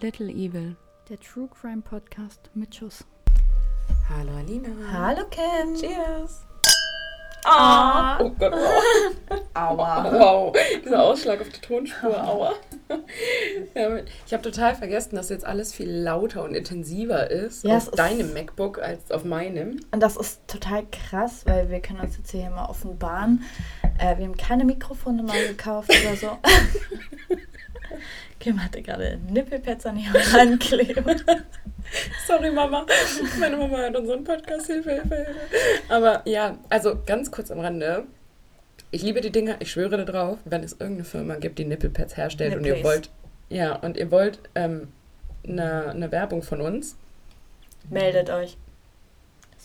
Little Evil. Der True Crime Podcast mit Schuss. Hallo Alina. Hallo Kim. Cheers. Ah. Oh Gott. Wow. Aua. wow. Dieser Ausschlag auf die Tonspur. Aua. Ich habe total vergessen, dass jetzt alles viel lauter und intensiver ist Ja, auf ist- deinem MacBook als auf meinem. Und das ist total krass, weil wir können uns jetzt hier mal offenbaren. Äh, wir haben keine Mikrofone neu gekauft oder so. Kim hatte gerade Nippelpads an ihrer Hand kleben. Sorry, Mama. Meine Mama hört unseren Podcast. Hilfe, Hilfe, Hilfe. Aber ja, also ganz kurz am Rande. Ich liebe die Dinger, ich schwöre darauf, wenn es irgendeine Firma gibt, die Nippelpads herstellt und ihr Nipples. wollt, ja, und ihr wollt ähm, eine, eine Werbung von uns. Meldet euch.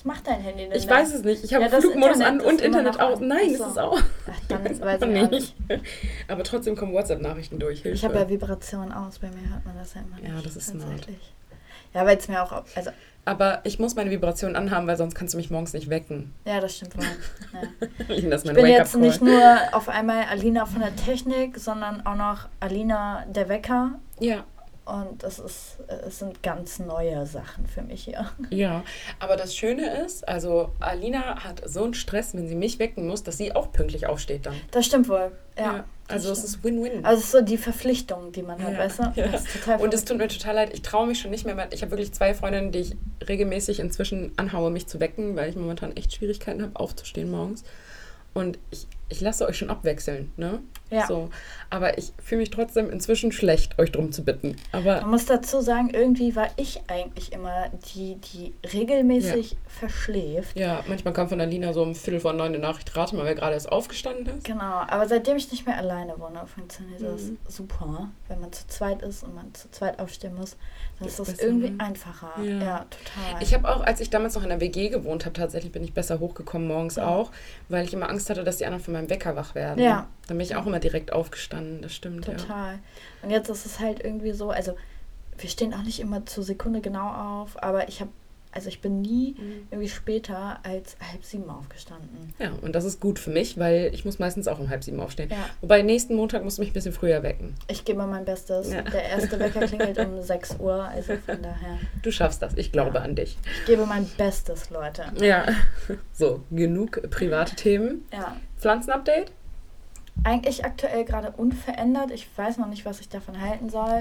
Macht dein Handy denn Ich weiß es nicht. Ich habe Ja, Flugmodus Internet an und ist Internet aus. Nein, Ach es so. ist auch. Ach, dann weiß ich nicht. Aber trotzdem kommen WhatsApp-Nachrichten durch. Hilfe. Ich habe ja Vibration aus, bei mir hört man das ja immer nicht. Ja, das ist smart. Ja, weil es mir auch, also, Aber ich muss meine Vibration anhaben, weil sonst kannst du mich morgens nicht wecken. ja, das stimmt wohl. Ja. das ist Ich bin jetzt nicht nur auf einmal Alina von der Technik, sondern auch noch Alina der Wecker. Ja, Und das ist, es sind ganz neue Sachen für mich hier. ja. Aber das Schöne ist, also Alina hat so einen Stress, wenn sie mich wecken muss, dass sie auch pünktlich aufsteht dann. Das stimmt wohl. Ja. also das es ist Win-Win. Also es ist so die Verpflichtung, die man hat, Ja, weißt du? ja. Total Und es tut mir total leid, ich traue mich schon nicht mehr. Ich habe wirklich zwei Freundinnen, die ich regelmäßig inzwischen anhaue, mich zu wecken, weil ich momentan echt Schwierigkeiten habe, aufzustehen morgens. Und ich, ich lasse euch schon abwechseln, ne? Ja. So. Aber ich fühle mich trotzdem inzwischen schlecht, euch drum zu bitten. Aber Man muss dazu sagen, irgendwie war ich eigentlich immer die, die regelmäßig verschläft. ja, manchmal kam von Alina so um Viertel vor neun eine Nachricht, rate mal, wer gerade erst aufgestanden ist. Genau, aber seitdem ich nicht mehr alleine wohne, funktioniert Mhm. das super. Wenn man zu zweit ist und man zu zweit aufstehen muss, dann Ist ist das irgendwie ne? einfacher. Ja. Ja, total. Ich habe auch, als ich damals noch in der WG gewohnt habe, tatsächlich bin ich besser hochgekommen morgens Ja. auch, weil ich immer Angst hatte, dass die anderen von meinem Wecker wach werden. Ja. Dann bin ich auch immer direkt aufgestanden, das stimmt, ja. Total. Und jetzt ist es halt irgendwie so, also wir stehen auch nicht immer zur Sekunde genau auf, aber ich habe, also ich bin nie Mhm. irgendwie später als halb sieben aufgestanden. Ja, und das ist gut für mich, weil ich muss meistens auch um halb sieben aufstehen. Ja. Wobei nächsten Montag musst du mich ein bisschen früher wecken. Ich gebe mein Bestes. Ja. Der erste Wecker klingelt um 6 Uhr, also von daher. Du schaffst das, ich glaube Ja. an dich. Ich gebe mein Bestes, Leute. Ja, so, genug private Themen. Ja. Pflanzenupdate? Eigentlich aktuell gerade unverändert. Ich weiß noch nicht, was ich davon halten soll.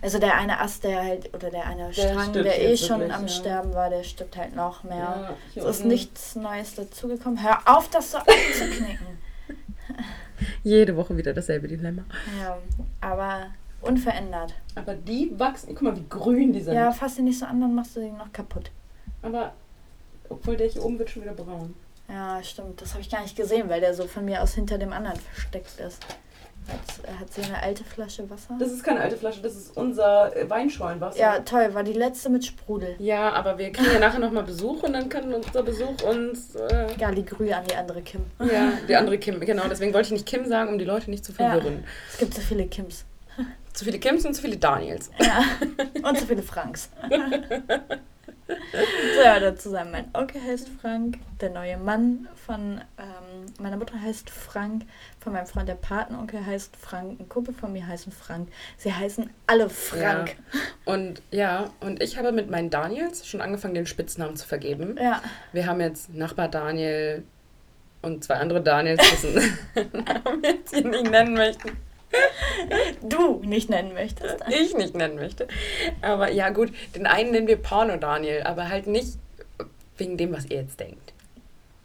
Also der eine Ast, der halt, oder der eine Der Strang, der eh schon wirklich, am ja. Sterben war, der stirbt halt noch mehr. Ja, es ist nichts Neues dazugekommen. Hör auf, das so anzuknicken. Jede Woche wieder dasselbe Dilemma. ja, aber unverändert. Aber die wachsen, guck mal, wie grün die sind. Ja, fass sie nicht so an, dann machst du sie noch kaputt. Aber, obwohl der hier oben wird schon wieder braun. Ja, stimmt. Das habe ich gar nicht gesehen, weil der so von mir aus hinter dem anderen versteckt ist. Hat, hat sie eine alte Flasche Wasser? Das ist keine alte Flasche, das ist unser äh, Weinschornwasser. ja, toll. War die letzte mit Sprudel. Ja, aber wir kriegen ja nachher nochmal Besuch und dann kann unser Besuch uns. Äh, Galigrü an die andere Kim. ja, die andere Kim, genau. Deswegen wollte ich nicht Kim sagen, um die Leute nicht zu Ja. verwirren. Es gibt so viele Kims. Zu viele Kims und zu viele Daniels. Ja. Und so viele Franks. so, ja, dazu sagen, mein Onkel heißt Frank, der neue Mann von ähm, meiner Mutter heißt Frank, von meinem Freund der Patenonkel heißt Frank, ein Kumpel von mir heißt Frank. Sie heißen alle Frank. Und ja, und ich habe mit meinen Daniels schon angefangen, den Spitznamen zu vergeben. Ja. Wir haben jetzt Nachbar Daniel und zwei andere Daniels, dessen Namen wir jetzt hier nicht nennen möchten. Du nicht nennen möchtest. Ich nicht nennen möchte. Aber ja, gut, den einen nennen wir Porno Daniel, aber halt nicht wegen dem, was ihr jetzt denkt.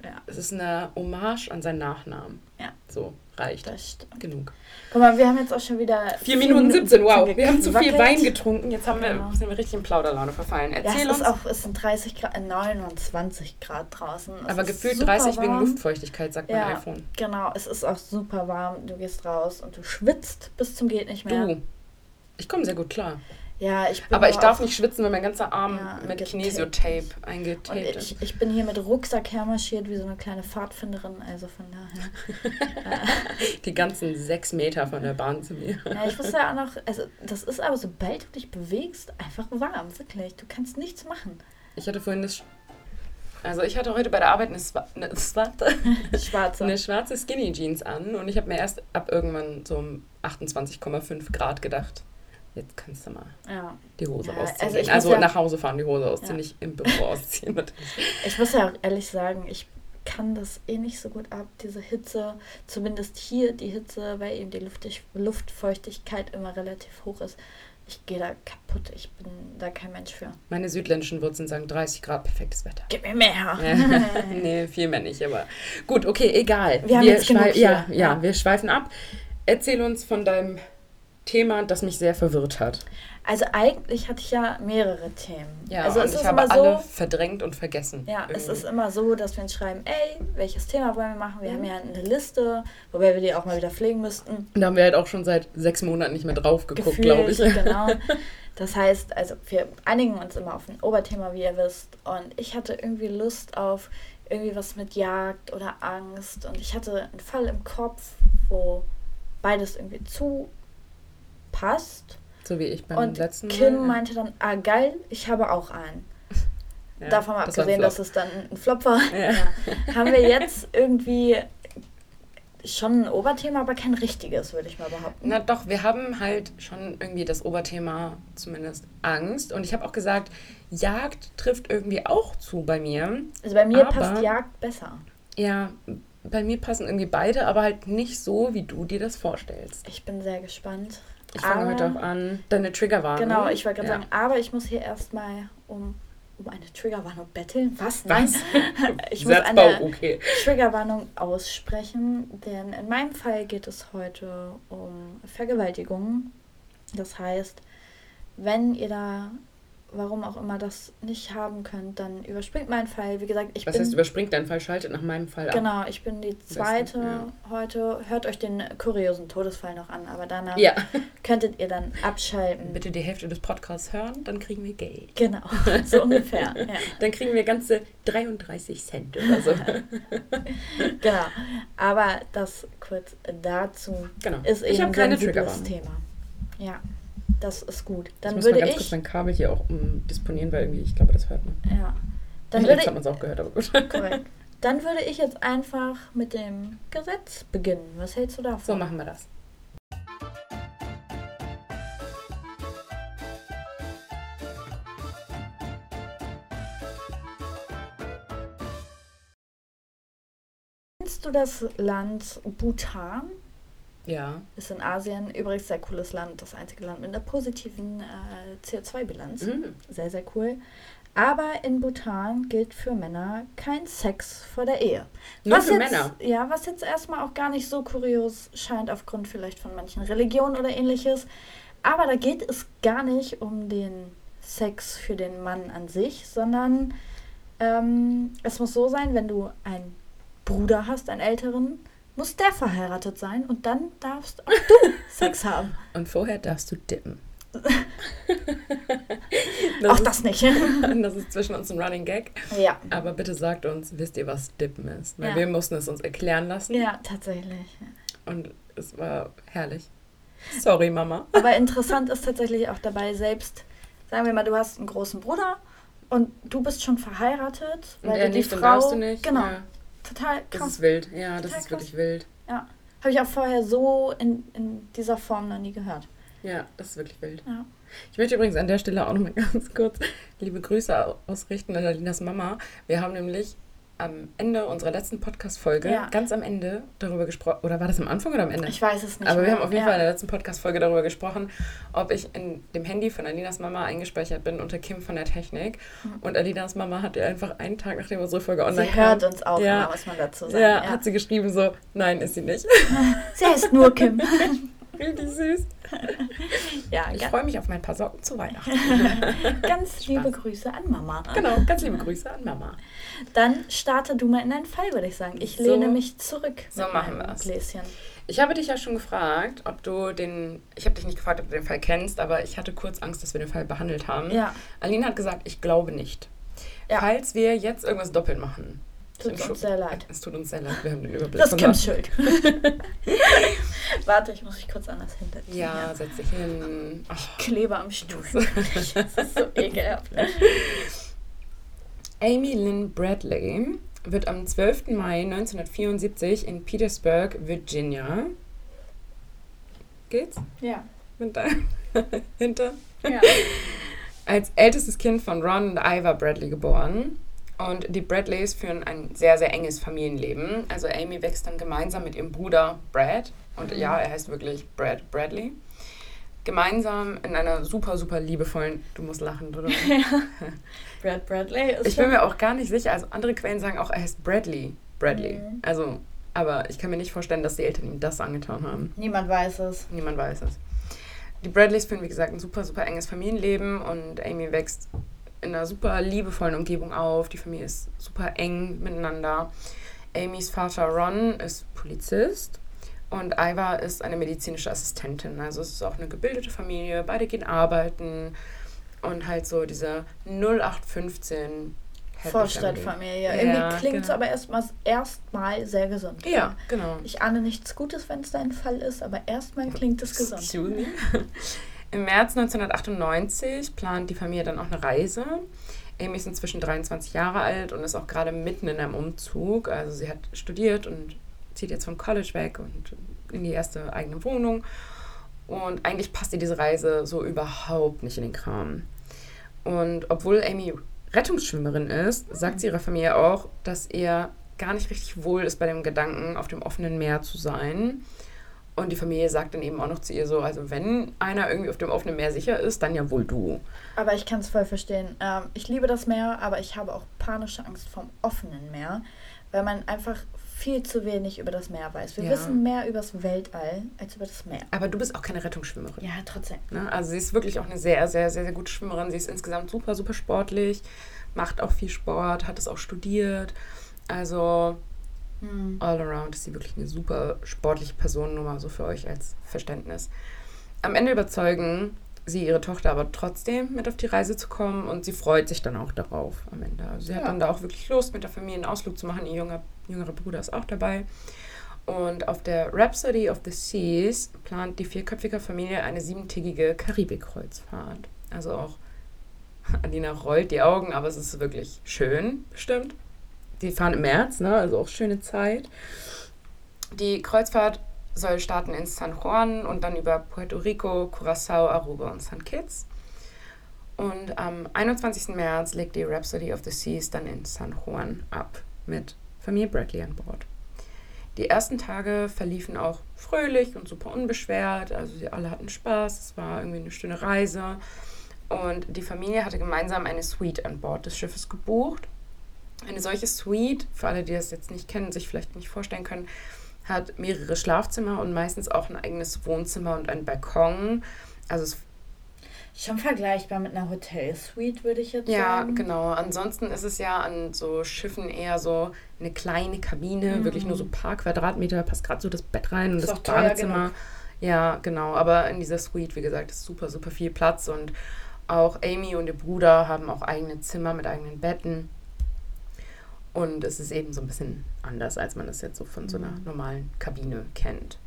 Ja, Es ist eine Hommage an seinen Nachnamen. Ja. So, reicht. Genug. Guck mal, wir haben jetzt auch schon wieder. 4 Minuten 17, wow. Wir haben zu viel. Wein getrunken. Jetzt haben wir, Genau. sind wir richtig in Plauderlaune verfallen. Ja, Erzähl es uns. ist auch, es sind 30 Grad, äh, 29 Grad draußen. Es aber gefühlt super 30 wegen warm. Luftfeuchtigkeit, sagt mein Ja, iPhone. genau. Es ist auch super warm. Du gehst raus und du schwitzt bis zum geht nicht mehr. Du. Ich komme sehr gut klar. Ja, ich bin Aber ich darf nicht schwitzen, weil mein ganzer Arm Ja, mit. Kinesiotape Und eingetaped ist. ich, ich bin hier mit Rucksack hermarschiert wie so eine kleine Pfadfinderin, also von daher. Die ganzen sechs Meter von der Bahn zu mir. Ja, ich wusste ja auch noch, also das ist aber, sobald du dich bewegst, einfach warm, wirklich. Du kannst nichts machen. Ich hatte vorhin das. Also ich hatte heute bei der Arbeit eine, Swa eine, Schwarze. eine schwarze Skinny Jeans an und ich habe mir erst ab irgendwann so um 28,5 Grad gedacht. Jetzt kannst du mal Ja. die Hose Ja, ausziehen. also Also, ja- nach Hause fahren, die Hose ausziehen, nicht im Büro ausziehen. Ich muss ja auch ehrlich sagen, ich kann das eh nicht so gut ab, diese Hitze. Zumindest hier die Hitze, weil eben die Luftig Luftfeuchtigkeit immer relativ hoch ist. Ich gehe da kaputt. Ich bin da kein Mensch für. Meine südländischen Wurzeln sagen 30 Grad, perfektes Wetter. Gib mir mehr. nee, viel mehr nicht, aber gut, okay, egal. Wir haben jetzt genug ja, ja, Ja. wir schweifen ab. Erzähl uns von deinem Thema, das mich sehr verwirrt hat. Also eigentlich hatte ich ja mehrere Themen. Ja, also es ich ist habe immer alle so. verdrängt und vergessen. Ja, es irgendwie. ist immer so, dass wir uns schreiben, ey, welches Thema wollen wir machen? Wir Mhm. haben ja eine Liste, wobei wir die auch mal wieder pflegen müssten. Und da haben wir halt auch schon seit sechs Monaten nicht mehr drauf geguckt, glaube ich. Genau. Das heißt, also wir einigen uns immer auf ein Oberthema, wie ihr wisst. Und ich hatte irgendwie Lust auf irgendwie was mit Jagd oder Angst. Und ich hatte einen Fall im Kopf, wo beides irgendwie zu passt. So wie ich beim Und letzten Kim Mal. meinte dann, ah geil, ich habe auch einen. Ja, Davon mal abgesehen, dass es dann ein Flop war. Ja. Ja. Haben wir jetzt irgendwie schon ein Oberthema, aber kein richtiges, würde ich mal behaupten. Na doch, wir haben halt schon irgendwie das Oberthema zumindest Angst. Und ich habe auch gesagt, Jagd trifft irgendwie auch zu bei mir. Also bei mir aber- passt Jagd besser. Ja, bei mir passen irgendwie beide, aber halt nicht so, wie du dir das vorstellst. Ich bin sehr gespannt. Ich fange heute auch an. Deine Triggerwarnung. Genau, ich wollte gerade Ja. sagen, aber ich muss hier erstmal um, um eine Triggerwarnung betteln. Was? Was? Nein. Ich muss eine okay. Triggerwarnung aussprechen, denn in meinem Fall geht es heute um Vergewaltigung. Das heißt, wenn ihr da, warum auch immer, das nicht haben könnt, dann überspringt meinen Fall. Wie gesagt, ich Was bin heißt, überspringt deinen Fall, schaltet nach meinem Fall ab. genau, ich bin die zweite ja. heute. Hört euch den kuriosen Todesfall noch an, aber danach Ja. könntet ihr dann abschalten. Bitte die Hälfte des Podcasts hören, dann kriegen wir Geld. Genau, so ungefähr. Ja. Dann kriegen wir ganze 33 Cent oder so. Genau. Aber das kurz dazu genau. ist eben ich habe ein keine sensibles. Thema. Ja, das ist gut. Ich Dann muss mal würde ganz ich. kurz mein Kabel hier auch umdisponieren, weil irgendwie, ich glaube, das hört man. ja. Dann Jetzt würde hat ich. man es auch gehört, aber gut. Korrekt. Dann würde ich jetzt einfach mit dem Gesetz beginnen. Was hältst du davon? So machen wir das. Kennst du das Land Bhutan? Ja. Ist in Asien übrigens sehr cooles Land. Das einzige Land mit einer positiven äh, CO2-Bilanz. Mhm. Sehr, sehr cool. Aber in Bhutan gilt für Männer kein Sex vor der Ehe. Nur was für jetzt, Männer. Ja, was jetzt erstmal auch gar nicht so kurios scheint, aufgrund vielleicht von manchen Religionen oder ähnliches. Aber da geht es gar nicht um den Sex für den Mann an sich, sondern ähm, es muss so sein, wenn du einen Bruder hast, einen älteren, muss der verheiratet sein und dann darfst auch du Sex haben. Und vorher darfst du dippen. auch ist, das nicht. das ist zwischen uns ein Running Gag. ja. Aber bitte sagt uns, wisst ihr, was Dippen ist? Weil Ja. wir mussten es uns erklären lassen. Ja, tatsächlich. Und es war herrlich. Sorry, Mama. Aber interessant ist tatsächlich auch dabei, selbst, sagen wir mal, du hast einen großen Bruder und du bist schon verheiratet, Und weil er du die nicht, dann Frau. darfst du nicht. Genau, Ja, total das krass. ist wild. Ja, das Total ist wirklich krass. wild. Ja. Habe ich auch vorher so in, in dieser Form noch nie gehört. Ja, das ist wirklich wild. Ja. Ich möchte übrigens an der Stelle auch noch mal ganz kurz liebe Grüße ausrichten an Alinas Mama. Wir haben nämlich am Ende unserer letzten Podcast-Folge, Ja. ganz am Ende, darüber gesprochen. Oder war das am Anfang oder am Ende? Ich weiß es nicht. Aber wir mehr. haben auf jeden ja. Fall in der letzten Podcast-Folge darüber gesprochen, ob ich in dem Handy von Alinas Mama eingespeichert bin unter Kim von der Technik. Und Alinas Mama hat ihr einfach einen Tag, nachdem unsere Folge online Sie kam, hört uns auch Ja. immer, muss man dazu sagen. ja, Ja. hat sie geschrieben so, nein, ist sie nicht. Sie heißt nur Kim. Richtig süß. ja, Ich freue mich auf mein paar Socken zu Weihnachten. ganz liebe Grüße an Mama. genau, ganz liebe Grüße an Mama. Dann starte du mal in deinen Fall, würde ich sagen. Ich So- lehne mich zurück. so machen wir's. Gläschen. Ich habe dich ja schon gefragt, ob du den. Ich habe dich nicht gefragt, ob du den Fall kennst, aber ich hatte kurz Angst, dass wir den Fall behandelt haben. Ja, Aline hat gesagt, ich glaube nicht. Ja. Falls wir jetzt irgendwas doppelt machen. Tut uns sehr leid. Es tut uns sehr leid, wir haben den Überblick. Das ist. Kims Schuld. Warte, ich muss mich kurz anders hinterziehen. Ja, setz dich hin. Ach, Kleber am Stuhl. Das ist so ekelhaft. Amy Lynn Bradley wird am 12. Mai 1974 in Petersburg, Virginia. Geht's? Ja. deinem Hinter. Ja. Als ältestes Kind von Ron und Ivor Bradley geboren. Und die Bradleys führen ein sehr, sehr enges Familienleben. Also Amy wächst dann gemeinsam mit ihrem Bruder Brad. Und mhm. ja, er heißt wirklich Brad Bradley. Gemeinsam in einer super, super liebevollen, du musst lachen, oder? ja. Brad Bradley ist Ich bin mir auch gar nicht sicher. Also andere Quellen sagen auch, er heißt Bradley. Bradley. Mhm. Also, aber ich kann mir nicht vorstellen, dass die Eltern ihm das angetan haben. Niemand weiß es. Niemand weiß es. Die Bradleys führen, wie gesagt, ein super, super enges Familienleben und Amy wächst in einer super liebevollen Umgebung auf. Die Familie ist super eng miteinander. Amys Vater Ron ist Polizist und Iva ist eine medizinische Assistentin. Also es ist auch eine gebildete Familie. Beide gehen arbeiten und halt so diese 0815 Vorstadtfamilie. Ja, Irgendwie klingt es genau. aber erstmal erstmal sehr gesund. Ja, genau. Ich ahne nichts Gutes, wenn es dein Fall ist, aber erstmal klingt es gesund. Excuse me. Im März 1998 plant die Familie dann auch eine Reise. Amy ist inzwischen 23 Jahre alt und ist auch gerade mitten in einem Umzug. Also sie hat studiert und zieht jetzt vom College weg und in die erste eigene Wohnung. Und eigentlich passt ihr diese Reise so überhaupt nicht in den Kram. Und obwohl Amy Rettungsschwimmerin ist, sagt sie ihrer Familie auch, dass ihr gar nicht richtig wohl ist bei dem Gedanken, auf dem offenen Meer zu sein. Und die Familie sagt dann eben auch noch zu ihr so, also wenn einer irgendwie auf dem offenen Meer sicher ist, dann ja wohl du. Aber ich kann es voll verstehen. Ähm, ich liebe das Meer, aber ich habe auch panische Angst vom offenen Meer, weil man einfach viel zu wenig über das Meer weiß. Wir ja. wissen mehr über das Weltall als über das Meer. Aber du bist auch keine Rettungsschwimmerin. Ja, trotzdem. Ne? Also sie ist wirklich auch eine sehr, sehr, sehr, sehr gute Schwimmerin. Sie ist insgesamt super, super sportlich, macht auch viel Sport, hat es auch studiert. Also hm. All around ist sie wirklich eine super sportliche Person, nur mal so für euch als Verständnis. Am Ende überzeugen sie ihre Tochter aber trotzdem mit auf die Reise zu kommen und sie freut sich dann auch darauf am Ende. Also sie ja. hat dann da auch wirklich Lust, mit der Familie einen Ausflug zu machen. Ihr junger, jüngerer Bruder ist auch dabei. Und auf der Rhapsody of the Seas plant die vierköpfige Familie eine siebentägige Karibikkreuzfahrt. Also auch Alina rollt die Augen, aber es ist wirklich schön, bestimmt die fahren im März, ne? also auch schöne Zeit. Die Kreuzfahrt soll starten in San Juan und dann über Puerto Rico, Curacao, Aruba und St. Kitts. Und am 21. März legt die Rhapsody of the Seas dann in San Juan ab mit Familie Bradley an Bord. Die ersten Tage verliefen auch fröhlich und super unbeschwert. Also sie alle hatten Spaß. Es war irgendwie eine schöne Reise. Und die Familie hatte gemeinsam eine Suite an Bord des Schiffes gebucht. Eine solche Suite, für alle, die das jetzt nicht kennen, sich vielleicht nicht vorstellen können, hat mehrere Schlafzimmer und meistens auch ein eigenes Wohnzimmer und einen Balkon. Also es Schon vergleichbar mit einer Hotelsuite, würde ich jetzt ja, sagen. Ja, genau. Ansonsten ist es ja an so Schiffen eher so eine kleine Kabine, mhm. wirklich nur so ein paar Quadratmeter, passt gerade so das Bett rein und das Badezimmer. Ja, genau. Aber in dieser Suite, wie gesagt, ist super, super viel Platz und auch Amy und ihr Bruder haben auch eigene Zimmer mit eigenen Betten. Und es ist eben so ein bisschen anders, als man das jetzt so von so einer mhm. normalen Kabine kennt.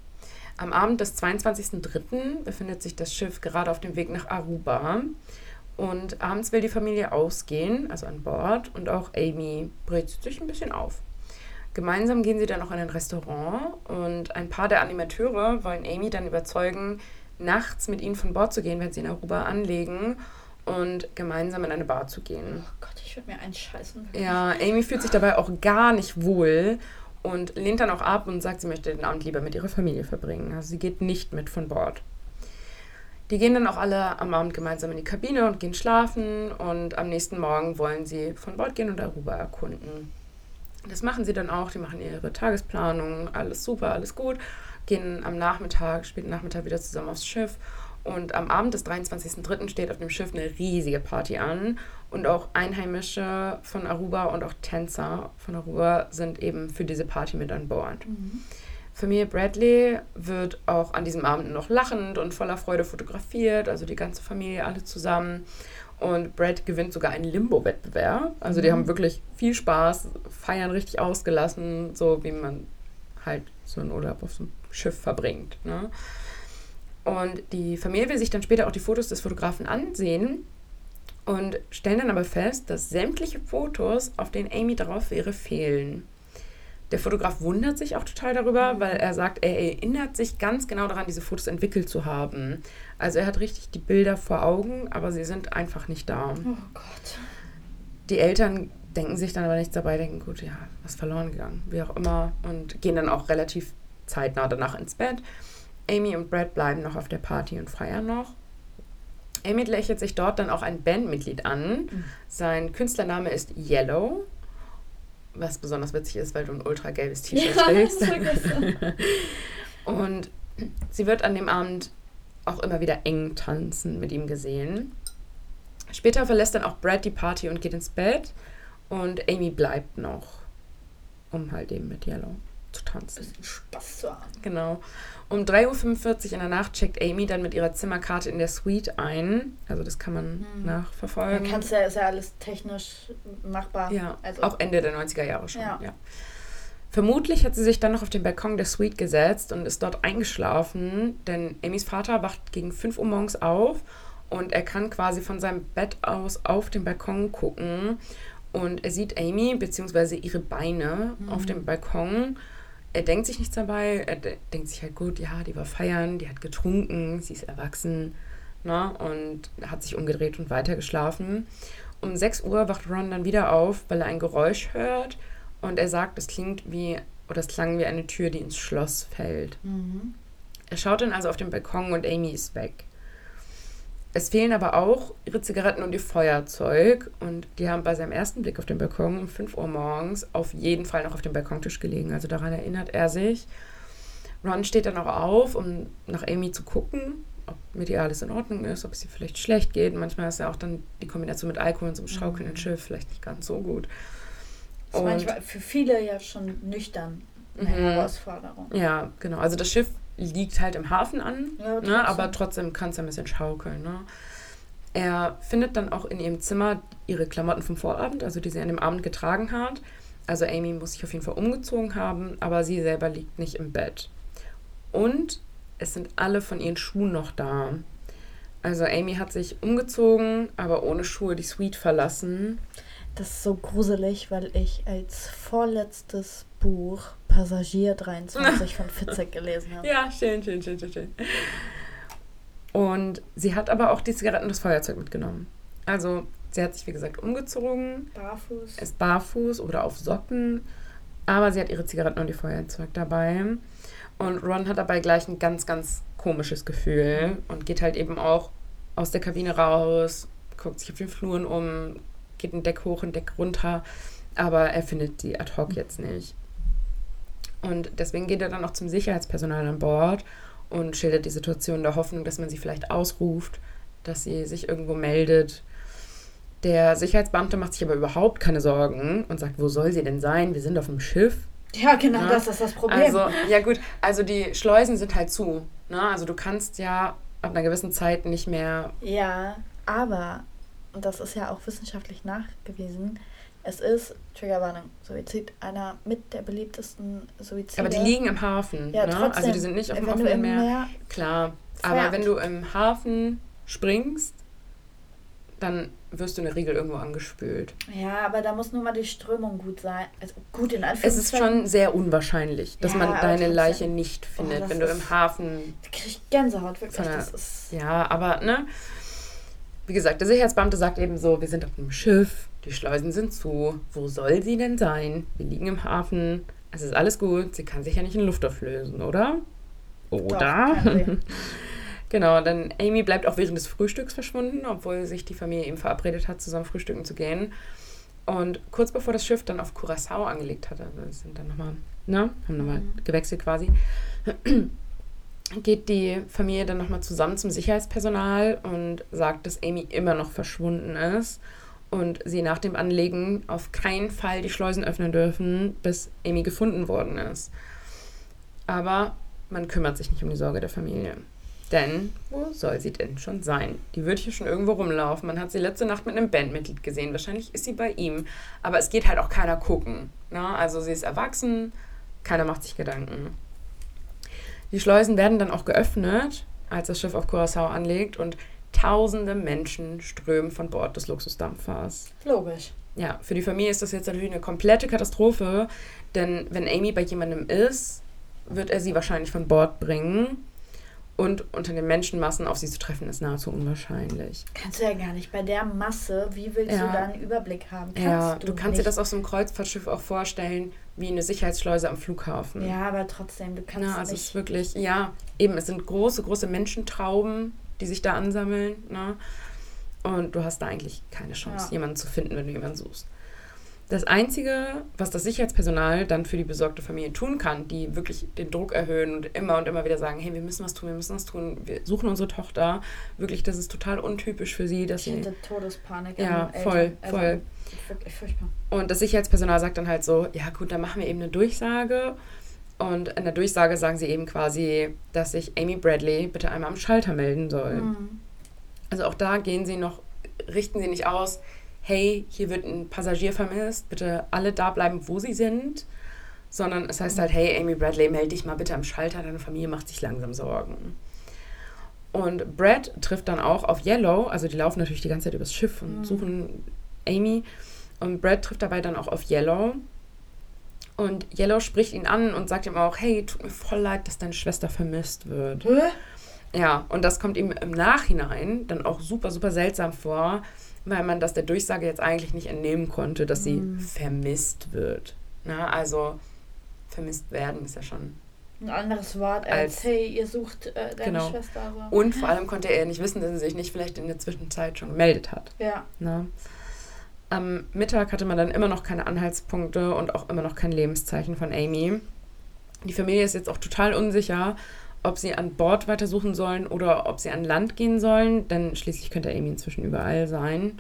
Am Abend des 22.03. befindet sich das Schiff gerade auf dem Weg nach Aruba. Und abends will die Familie ausgehen, also an Bord, und auch Amy bricht sich ein bisschen auf. Gemeinsam gehen sie dann noch in ein Restaurant und ein paar der Animateure wollen Amy dann überzeugen, nachts mit ihnen von Bord zu gehen, wenn sie in Aruba anlegen und gemeinsam in eine Bar zu gehen. Oh Gott, ich würde mir einscheißen. Ja, Amy fühlt sich dabei auch gar nicht wohl und lehnt dann auch ab und sagt, sie möchte den Abend lieber mit ihrer Familie verbringen. Also sie geht nicht mit von Bord. Die gehen dann auch alle am Abend gemeinsam in die Kabine und gehen schlafen und am nächsten Morgen wollen sie von Bord gehen und Aruba erkunden. Das machen sie dann auch, die machen ihre Tagesplanung, alles super, alles gut, gehen am Nachmittag, späten Nachmittag wieder zusammen aufs Schiff und am Abend des 23.03. steht auf dem Schiff eine riesige Party an. Und auch Einheimische von Aruba und auch Tänzer von Aruba sind eben für diese Party mit an Bord. Mhm. Familie Bradley wird auch an diesem Abend noch lachend und voller Freude fotografiert, also die ganze Familie, alle zusammen. Und Brad gewinnt sogar einen Limbo-Wettbewerb. Also die mhm. haben wirklich viel Spaß, feiern richtig ausgelassen, so wie man halt so einen Urlaub auf so einem Schiff verbringt. Ne? Und die Familie will sich dann später auch die Fotos des Fotografen ansehen und stellen dann aber fest, dass sämtliche Fotos, auf denen Amy drauf wäre, fehlen. Der Fotograf wundert sich auch total darüber, weil er sagt, er erinnert sich ganz genau daran, diese Fotos entwickelt zu haben. Also er hat richtig die Bilder vor Augen, aber sie sind einfach nicht da. Oh Gott. Die Eltern denken sich dann aber nichts dabei, denken, gut, ja, was verloren gegangen, wie auch immer, und gehen dann auch relativ zeitnah danach ins Bett. Amy und Brad bleiben noch auf der Party und feiern noch. Amy lächelt sich dort dann auch ein Bandmitglied an. Mhm. Sein Künstlername ist Yellow, was besonders witzig ist, weil du ein ultra gelbes T-Shirt Ja, trägst. Und sie wird an dem Abend auch immer wieder eng tanzen mit ihm gesehen. Später verlässt dann auch Brad die Party und geht ins Bett. Und Amy bleibt noch, um halt eben mit Yellow zu tanzen. Bisschen Spaß zu haben. Genau. Um 3.45 Uhr in der Nacht checkt Amy dann mit ihrer Zimmerkarte in der Suite ein. Also das kann man Mhm. nachverfolgen. Man kann's ja, ist ja alles technisch machbar. Ja, also, auch Ende der 90er Jahre schon. Ja. Ja. Vermutlich hat sie sich dann noch auf den Balkon der Suite gesetzt und ist dort eingeschlafen, denn Amys Vater wacht gegen 5 Uhr morgens auf und er kann quasi von seinem Bett aus auf den Balkon gucken und er sieht Amy bzw. ihre Beine Mhm. auf dem Balkon. Er denkt sich nichts dabei, er de denkt sich halt gut, ja, die war feiern, die hat getrunken, sie ist erwachsen ne, und hat sich umgedreht und weiter geschlafen. Um 6 Uhr wacht Ron dann wieder auf, weil er ein Geräusch hört und er sagt, es klingt wie, oder es klang wie eine Tür, die ins Schloss fällt. Mhm. Er schaut dann also auf den Balkon und Amy ist weg. Es fehlen aber auch ihre Zigaretten und ihr Feuerzeug und die haben bei seinem ersten Blick auf den Balkon um 5 Uhr morgens auf jeden Fall noch auf dem Balkontisch gelegen. Also daran erinnert er sich. Ron steht dann auch auf, um nach Amy zu gucken, ob mit ihr alles in Ordnung ist, ob es ihr vielleicht schlecht geht. Manchmal ist ja auch dann die Kombination mit Alkohol und so einem schaukelnden Schiff vielleicht nicht ganz so gut. Das ist manchmal für viele ja schon nüchtern eine Mhm. Herausforderung. Ja, genau. Also das Schiff liegt halt im Hafen an, Ja, trotzdem. ne, aber trotzdem kann es ein bisschen schaukeln. Ne? Er findet dann auch in ihrem Zimmer ihre Klamotten vom Vorabend, also die sie an dem Abend getragen hat. Also Amy muss sich auf jeden Fall umgezogen haben, aber sie selber liegt nicht im Bett. Und es sind alle von ihren Schuhen noch da. Also Amy hat sich umgezogen, aber ohne Schuhe die Suite verlassen. Das ist so gruselig, weil ich als vorletztes Buch Passagier 23 von Fitzek gelesen habe. Ja, schön, schön, schön, schön, schön. Und sie hat aber auch die Zigaretten und das Feuerzeug mitgenommen. Also sie hat sich, wie gesagt, umgezogen, Barfuß. ist barfuß oder auf Socken, aber sie hat ihre Zigaretten und ihr Feuerzeug dabei. Und Ron hat dabei gleich ein ganz, ganz komisches Gefühl und geht halt eben auch aus der Kabine raus, guckt sich auf den Fluren um, geht ein Deck hoch, ein Deck runter, aber er findet die ad hoc jetzt nicht. Und deswegen geht er dann auch zum Sicherheitspersonal an Bord und schildert die Situation in der Hoffnung, dass man sie vielleicht ausruft, dass sie sich irgendwo meldet. Der Sicherheitsbeamte macht sich aber überhaupt keine Sorgen und sagt, wo soll sie denn sein? Wir sind auf dem Schiff. Ja, genau, Ja. das ist das Problem. Also, ja gut, also die Schleusen sind halt zu. Ne? Also du kannst ja ab einer gewissen Zeit nicht mehr. ja, aber, und das ist ja auch wissenschaftlich nachgewiesen, es ist, Triggerwarnung, Suizid, einer mit der beliebtesten Suizide. Aber die liegen im Hafen. ja, ne? trotzdem, also die sind nicht auf dem offenen im Meer. Meer Klar. Feuerwehr- Aber wenn du im Hafen springst, dann wirst du in der Regel irgendwo angespült. Ja, aber da muss nur mal die Strömung gut sein. Also gut in Es Anführungszeichen. ist schon sehr unwahrscheinlich, dass Ja, man deine. Leiche nicht Oh, findet, das wenn du im Hafen krieg ich Gänsehaut, wirklich. Das ist. Ja, aber ne? Wie gesagt, der Sicherheitsbeamte sagt eben so, wir sind auf einem Schiff, die Schleusen sind zu. Wo soll sie denn sein? Wir liegen im Hafen. Es ist alles gut. Sie kann sich ja nicht in Luft auflösen, oder? Oder? genau, dann Amy bleibt auch während des Frühstücks verschwunden, obwohl sich die Familie eben verabredet hat, zusammen frühstücken zu gehen. Und kurz bevor das Schiff dann auf Curacao angelegt hat, also sind dann nochmal, ne, haben nochmal Mhm. gewechselt quasi, geht die Familie dann nochmal zusammen zum Sicherheitspersonal und sagt, dass Amy immer noch verschwunden ist und sie nach dem Anlegen auf keinen Fall die Schleusen öffnen dürfen, bis Amy gefunden worden ist. Aber man kümmert sich nicht um die Sorge der Familie. Denn wo soll sie denn schon sein? Die wird hier schon irgendwo rumlaufen. Man hat sie letzte Nacht mit einem Bandmitglied gesehen. Wahrscheinlich ist sie bei ihm. Aber es geht halt auch keiner gucken. Ne? Also sie ist erwachsen, keiner macht sich Gedanken. Die Schleusen werden dann auch geöffnet, als das Schiff auf Curacao anlegt. Und Tausende Menschen strömen von Bord des Luxusdampfers. Logisch. Ja, für die Familie ist das jetzt natürlich eine komplette Katastrophe, denn wenn Amy bei jemandem ist, wird er sie wahrscheinlich von Bord bringen. Und unter den Menschenmassen auf sie zu treffen, ist nahezu unwahrscheinlich. Kannst du ja gar nicht. Bei der Masse, wie willst Ja. du da einen Überblick haben? Kannst ja, du, kannst dir nicht. das auf so einem Kreuzfahrtschiff auch vorstellen, wie eine Sicherheitsschleuse am Flughafen. Ja, aber trotzdem, du kannst Na, also es nicht. ist wirklich, ja, eben, es sind große, große Menschentrauben, die sich da ansammeln. Ne? Und du hast da eigentlich keine Chance, Ja. jemanden zu finden, wenn du jemanden suchst. Das Einzige, was das Sicherheitspersonal dann für die besorgte Familie tun kann, die wirklich den Druck erhöhen und immer und immer wieder sagen, hey, wir müssen was tun, wir müssen was tun, wir suchen unsere Tochter. Wirklich, das ist total untypisch für sie, dass ich sie... hätte Todespanik. Ja, an Eltern. voll, Also, voll. Furchtbar. Und das Sicherheitspersonal sagt dann halt so, ja gut, dann machen wir eben eine Durchsage. Und in der Durchsage sagen sie eben quasi, dass sich Amy Bradley bitte einmal am Schalter melden soll. Mhm. Also auch da gehen sie noch, richten sie nicht aus, hey, hier wird ein Passagier vermisst, bitte alle da bleiben, wo sie sind. Sondern es heißt halt, hey, Amy Bradley, melde dich mal bitte am Schalter, deine Familie macht sich langsam Sorgen. Und Brad trifft dann auch auf Yellow, also die laufen natürlich die ganze Zeit übers Schiff und Mhm. suchen Amy. Und Brad trifft dabei dann auch auf Yellow. Und Yellow spricht ihn an und sagt ihm auch, hey, tut mir voll leid, dass deine Schwester vermisst wird. Hä? Ja, und das kommt ihm im Nachhinein dann auch super, super seltsam vor, weil man das der Durchsage jetzt eigentlich nicht entnehmen konnte, dass sie Mhm. vermisst wird. Na, also vermisst werden ist ja schon. Ein anderes Wort als, Als- hey, ihr sucht äh, deine Genau. Schwester. Also. Und vor allem konnte er nicht wissen, dass sie sich nicht vielleicht in der Zwischenzeit schon gemeldet hat. Ja. Na? Am Mittag hatte man dann immer noch keine Anhaltspunkte und auch immer noch kein Lebenszeichen von Amy. Die Familie ist jetzt auch total unsicher, ob sie an Bord weitersuchen sollen oder ob sie an Land gehen sollen, denn schließlich könnte Amy inzwischen überall sein.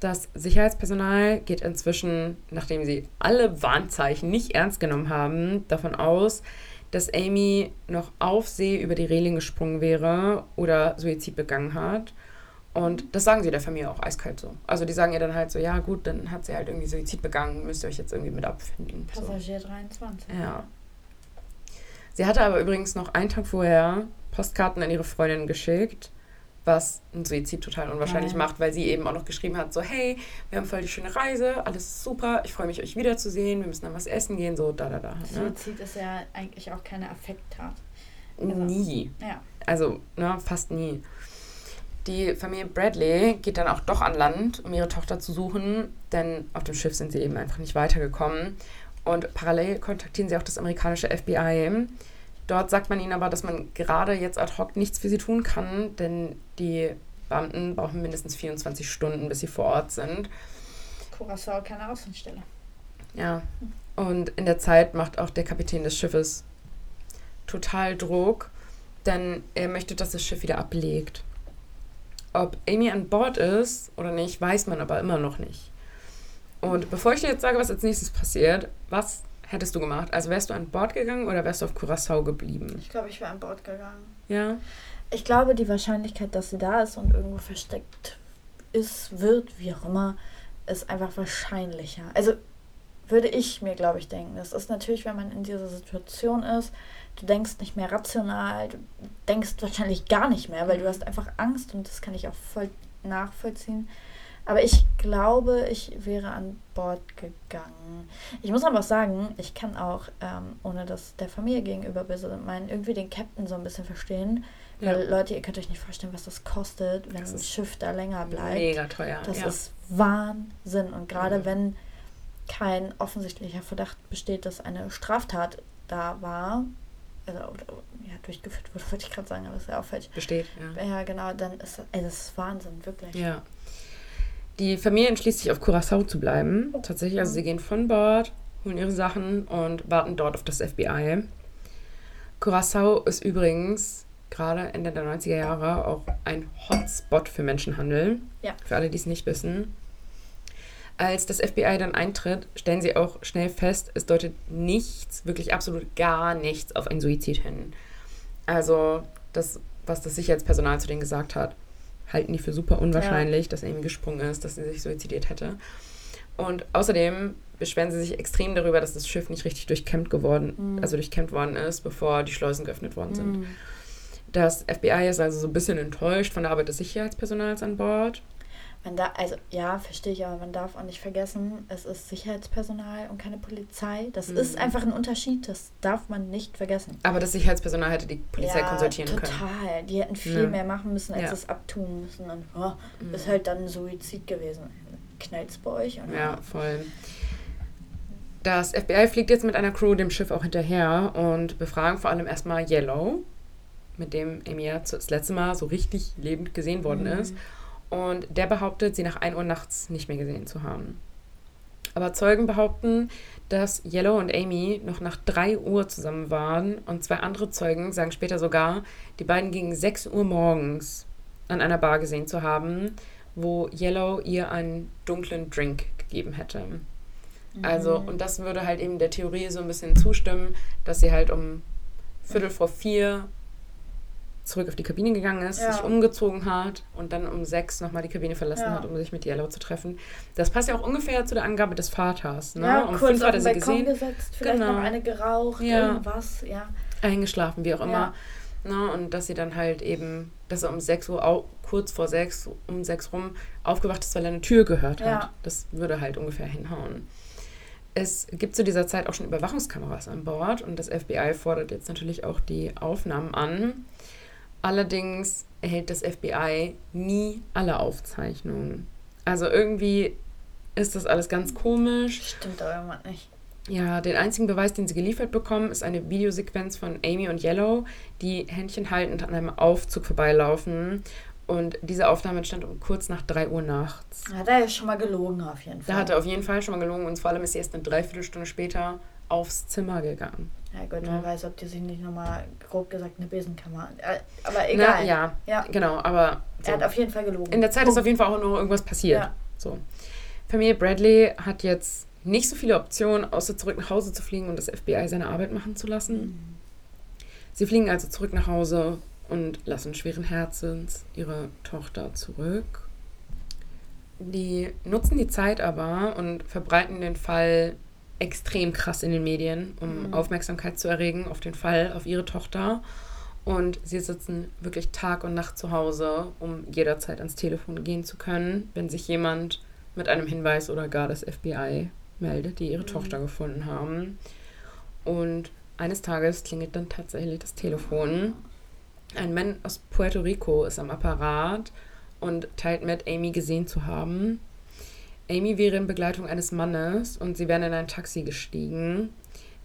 Das Sicherheitspersonal geht inzwischen, nachdem sie alle Warnzeichen nicht ernst genommen haben, davon aus, dass Amy noch auf See über die Reling gesprungen wäre oder Suizid begangen hat. Und das sagen sie der Familie auch eiskalt so. Also die sagen ihr dann halt so, ja gut, dann hat sie halt irgendwie Suizid begangen, müsst ihr euch jetzt irgendwie mit abfinden. So. Passagier 23. Ja. Sie hatte aber übrigens noch einen Tag vorher Postkarten an ihre Freundin geschickt, was ein Suizid total unwahrscheinlich Nein. macht, weil sie eben auch noch geschrieben hat, so hey, wir haben voll die schöne Reise, alles super, ich freue mich, euch wiederzusehen, wir müssen dann was essen gehen, so da, da, da. Ne? Suizid ist ja eigentlich auch keine Affekttat. Also, Nie. Ja. Also, ne, fast nie. Die Familie Bradley geht dann auch doch an Land, um ihre Tochter zu suchen, denn auf dem Schiff sind sie eben einfach nicht weitergekommen. Und parallel kontaktieren sie auch das amerikanische FBI. Dort sagt man ihnen aber, dass man gerade jetzt ad hoc nichts für sie tun kann, denn die Beamten brauchen mindestens 24 Stunden, bis sie vor Ort sind. Curacao keine Außenstelle. Ja. Und in der Zeit macht auch der Kapitän des Schiffes total Druck, denn er möchte, dass das Schiff wieder ablegt. Ob Amy an Bord ist oder nicht, weiß man aber immer noch nicht. Und bevor ich dir jetzt sage, was als nächstes passiert, was hättest du gemacht? Also wärst du an Bord gegangen oder wärst du auf Curacao geblieben? Ich glaube, ich wäre an Bord gegangen. Ja? Ich glaube, die Wahrscheinlichkeit, dass sie da ist und irgendwo versteckt ist, wird, wie auch immer, ist einfach wahrscheinlicher. Also würde ich mir, glaube ich, denken. Das ist natürlich, wenn man in dieser Situation ist, du denkst nicht mehr rational, du denkst wahrscheinlich gar nicht mehr, weil du hast einfach Angst und das kann ich auch voll nachvollziehen. Aber ich glaube, ich wäre an Bord gegangen. Ich muss aber auch sagen, ich kann auch, ähm, ohne das der Familie gegenüber böse meinen, irgendwie den Captain so ein bisschen verstehen. Weil Ja. Leute, ihr könnt euch nicht vorstellen, was das kostet, wenn Das ein Schiff da länger bleibt. Mega teuer. Das ja. ist Wahnsinn. Und gerade Mhm. wenn kein offensichtlicher Verdacht besteht, dass eine Straftat da war, also ja, durchgeführt wurde, wollte ich gerade sagen, aber das ist ja auch falsch. Besteht, ja. Ja, genau, dann ist das, ey, das ist Wahnsinn, wirklich. Ja. Die Familie entschließt sich auf Curacao zu bleiben. Tatsächlich, also sie gehen von Bord, holen ihre Sachen und warten dort auf das FBI. Curacao ist übrigens gerade Ende der 90er Jahre auch ein Hotspot für Menschenhandel. Ja. Für alle, die es nicht wissen. Als das FBI dann eintritt, stellen sie auch schnell fest, es deutet nichts, wirklich absolut gar nichts auf einen Suizid hin. Also das, was das Sicherheitspersonal zu denen gesagt hat, halten die für super unwahrscheinlich, dass Amy gesprungen ist, dass sie sich suizidiert hätte. Und außerdem beschweren sie sich extrem darüber, dass das Schiff nicht richtig durchkämmt geworden, Mhm. also durchkämmt worden ist, bevor die Schleusen geöffnet worden sind. Mhm. Das FBI ist also so ein bisschen enttäuscht von der Arbeit des Sicherheitspersonals an Bord. Man da, also ja, verstehe ich, aber man darf auch nicht vergessen, es ist Sicherheitspersonal und keine Polizei. Das Mhm. ist einfach ein Unterschied, das darf man nicht vergessen. Aber das Sicherheitspersonal hätte die Polizei konsultieren total. können. Die hätten viel Ja. mehr machen müssen, als Ja. es abtun müssen. Und oh, Mhm. ist halt dann ein Suizid gewesen. Knallt's bei euch? Oder? Ja, voll. Das FBI fliegt jetzt mit einer Crew dem Schiff auch hinterher und befragen vor allem erstmal Yellow, mit dem ja das letzte Mal so richtig lebend gesehen worden Mhm. ist. Und der behauptet, sie nach 1 Uhr nachts nicht mehr gesehen zu haben. Aber Zeugen behaupten, dass Yellow und Amy noch nach 3 Uhr zusammen waren und zwei andere Zeugen sagen später sogar, die beiden gegen 6 Uhr morgens an einer Bar gesehen zu haben, wo Yellow ihr einen dunklen Drink gegeben hätte. Also, Mhm. und das würde halt eben der Theorie so ein bisschen zustimmen, dass sie halt um Viertel vor vier zurück auf die Kabine gegangen ist, Ja. sich umgezogen hat und dann um sechs nochmal die Kabine verlassen Ja. hat, um sich mit Yellow zu treffen. Das passt ja auch ungefähr zu der Angabe des Vaters. Ne? Ja, um kurz fünf auf hat er sie gesehen, gesetzt, vielleicht Genau. noch eine geraucht, Ja. irgendwas, ja. eingeschlafen, wie auch immer. Ne? Und dass sie dann halt eben, dass er um sechs Uhr, au- kurz vor sechs, um sechs rum, aufgewacht ist, weil er eine Tür gehört hat. Das würde halt ungefähr hinhauen. Es gibt zu dieser Zeit auch schon Überwachungskameras an Bord und das FBI fordert jetzt natürlich auch die Aufnahmen an. Allerdings erhält das FBI nie alle Aufzeichnungen. Also irgendwie ist das alles ganz komisch. Stimmt aber irgendwas nicht. Ja, den einzigen Beweis, den sie geliefert bekommen, ist eine Videosequenz von Amy und Yellow, die Händchen haltend an einem Aufzug vorbeilaufen. Und diese Aufnahme entstand um kurz nach 3 Uhr nachts. Hat er ja schon mal gelogen auf jeden Fall. Da hat er auf jeden Fall schon mal gelogen und vor allem ist sie erst eine Dreiviertelstunde später aufs Zimmer gegangen. Ja gut, Ja. wer weiß, ob die sich nicht nochmal, grob gesagt, eine Besenkammer... Äh, aber egal. Na, ja, Ja. genau, aber so. Er hat auf jeden Fall gelogen. in der Zeit ist auf jeden Fall auch noch irgendwas passiert. Ja. So. Familie Bradley hat jetzt nicht so viele Optionen, außer zurück nach Hause zu fliegen und das FBI seine Arbeit machen zu lassen. Sie fliegen also zurück nach Hause und lassen schweren Herzens ihre Tochter zurück. Die nutzen die Zeit aber und verbreiten den Fall extrem krass in den Medien, um Mhm. Aufmerksamkeit zu erregen auf den Fall, auf ihre Tochter. Und sie sitzen wirklich Tag und Nacht zu Hause, um jederzeit ans Telefon gehen zu können, wenn sich jemand mit einem Hinweis oder gar das FBI meldet, die ihre Mhm. Tochter gefunden haben. Und eines Tages klingelt dann tatsächlich das Telefon. Ein Mann aus Puerto Rico ist am Apparat und teilt mit, Amy gesehen zu haben. Amy wäre in Begleitung eines Mannes und sie wären in ein Taxi gestiegen.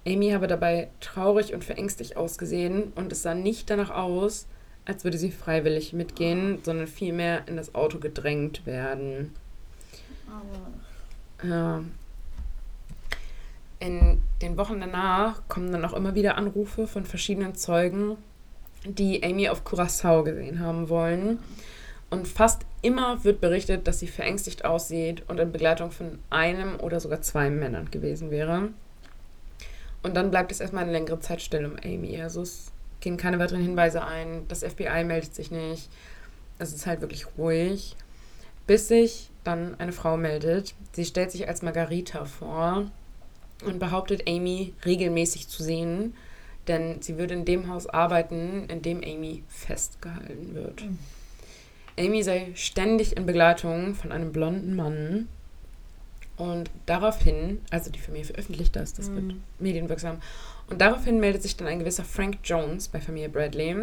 Amy habe dabei traurig und verängstigt ausgesehen und es sah nicht danach aus, als würde sie freiwillig mitgehen, sondern vielmehr in das Auto gedrängt werden. Aber Ja. In den Wochen danach kommen dann auch immer wieder Anrufe von verschiedenen Zeugen, die Amy auf Curacao gesehen haben wollen. Und fast immer wird berichtet, dass sie verängstigt aussieht und in Begleitung von einem oder sogar zwei Männern gewesen wäre. Und dann bleibt es erstmal eine längere Zeit still um Amy. Also es gehen keine weiteren Hinweise ein. Das FBI meldet sich nicht. Es ist halt wirklich ruhig. Bis sich dann eine Frau meldet. Sie stellt sich als Margarita vor und behauptet, Amy regelmäßig zu sehen, denn sie würde in dem Haus arbeiten, in dem Amy festgehalten wird. Mhm. Amy sei ständig in Begleitung von einem blonden Mann. Und daraufhin, also die Familie veröffentlicht das, das wird Mhm. medienwirksam, und daraufhin meldet sich dann ein gewisser Frank Jones bei Familie Bradley.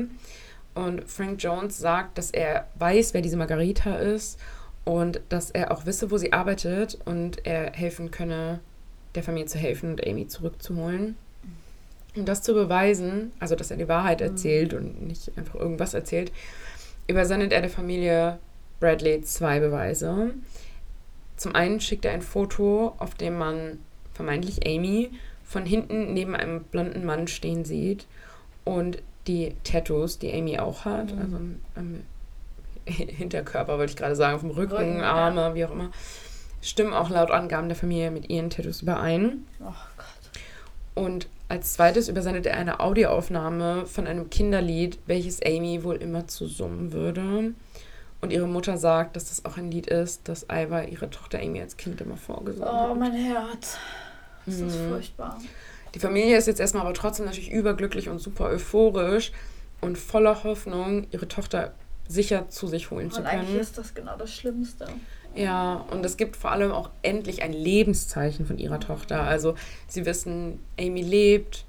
Und Frank Jones sagt, dass er weiß, wer diese Margarita ist und dass er auch wisse, wo sie arbeitet und er helfen könne, der Familie zu helfen und Amy zurückzuholen. Um das zu beweisen, also dass er die Wahrheit erzählt und nicht einfach irgendwas erzählt, übersendet er der Familie Bradley zwei Beweise. Zum einen schickt er ein Foto, auf dem man vermeintlich Amy von hinten neben einem blonden Mann stehen sieht und die Tattoos, die Amy auch hat, Mhm. also am, Hinterkörper wollte ich gerade sagen, auf dem Rücken, Rücken, ja. Arme, wie auch immer, stimmen auch laut Angaben der Familie mit ihren Tattoos überein. Oh Gott. Und als zweites übersendet er eine Audioaufnahme von einem Kinderlied, welches Amy wohl immer zu summen würde. Und ihre Mutter sagt, dass das auch ein Lied ist, das Iva ihre Tochter Amy als Kind immer vorgesungen Oh, hat. mein Herz. Das ist Mhm. furchtbar. Die Familie ist jetzt erstmal aber trotzdem natürlich überglücklich und super euphorisch, und voller Hoffnung, ihre Tochter sicher zu sich holen Und zu eigentlich können. ist das genau das Schlimmste. Ja, und es gibt vor allem auch endlich ein Lebenszeichen von ihrer Tochter. Also sie wissen, Amy lebt.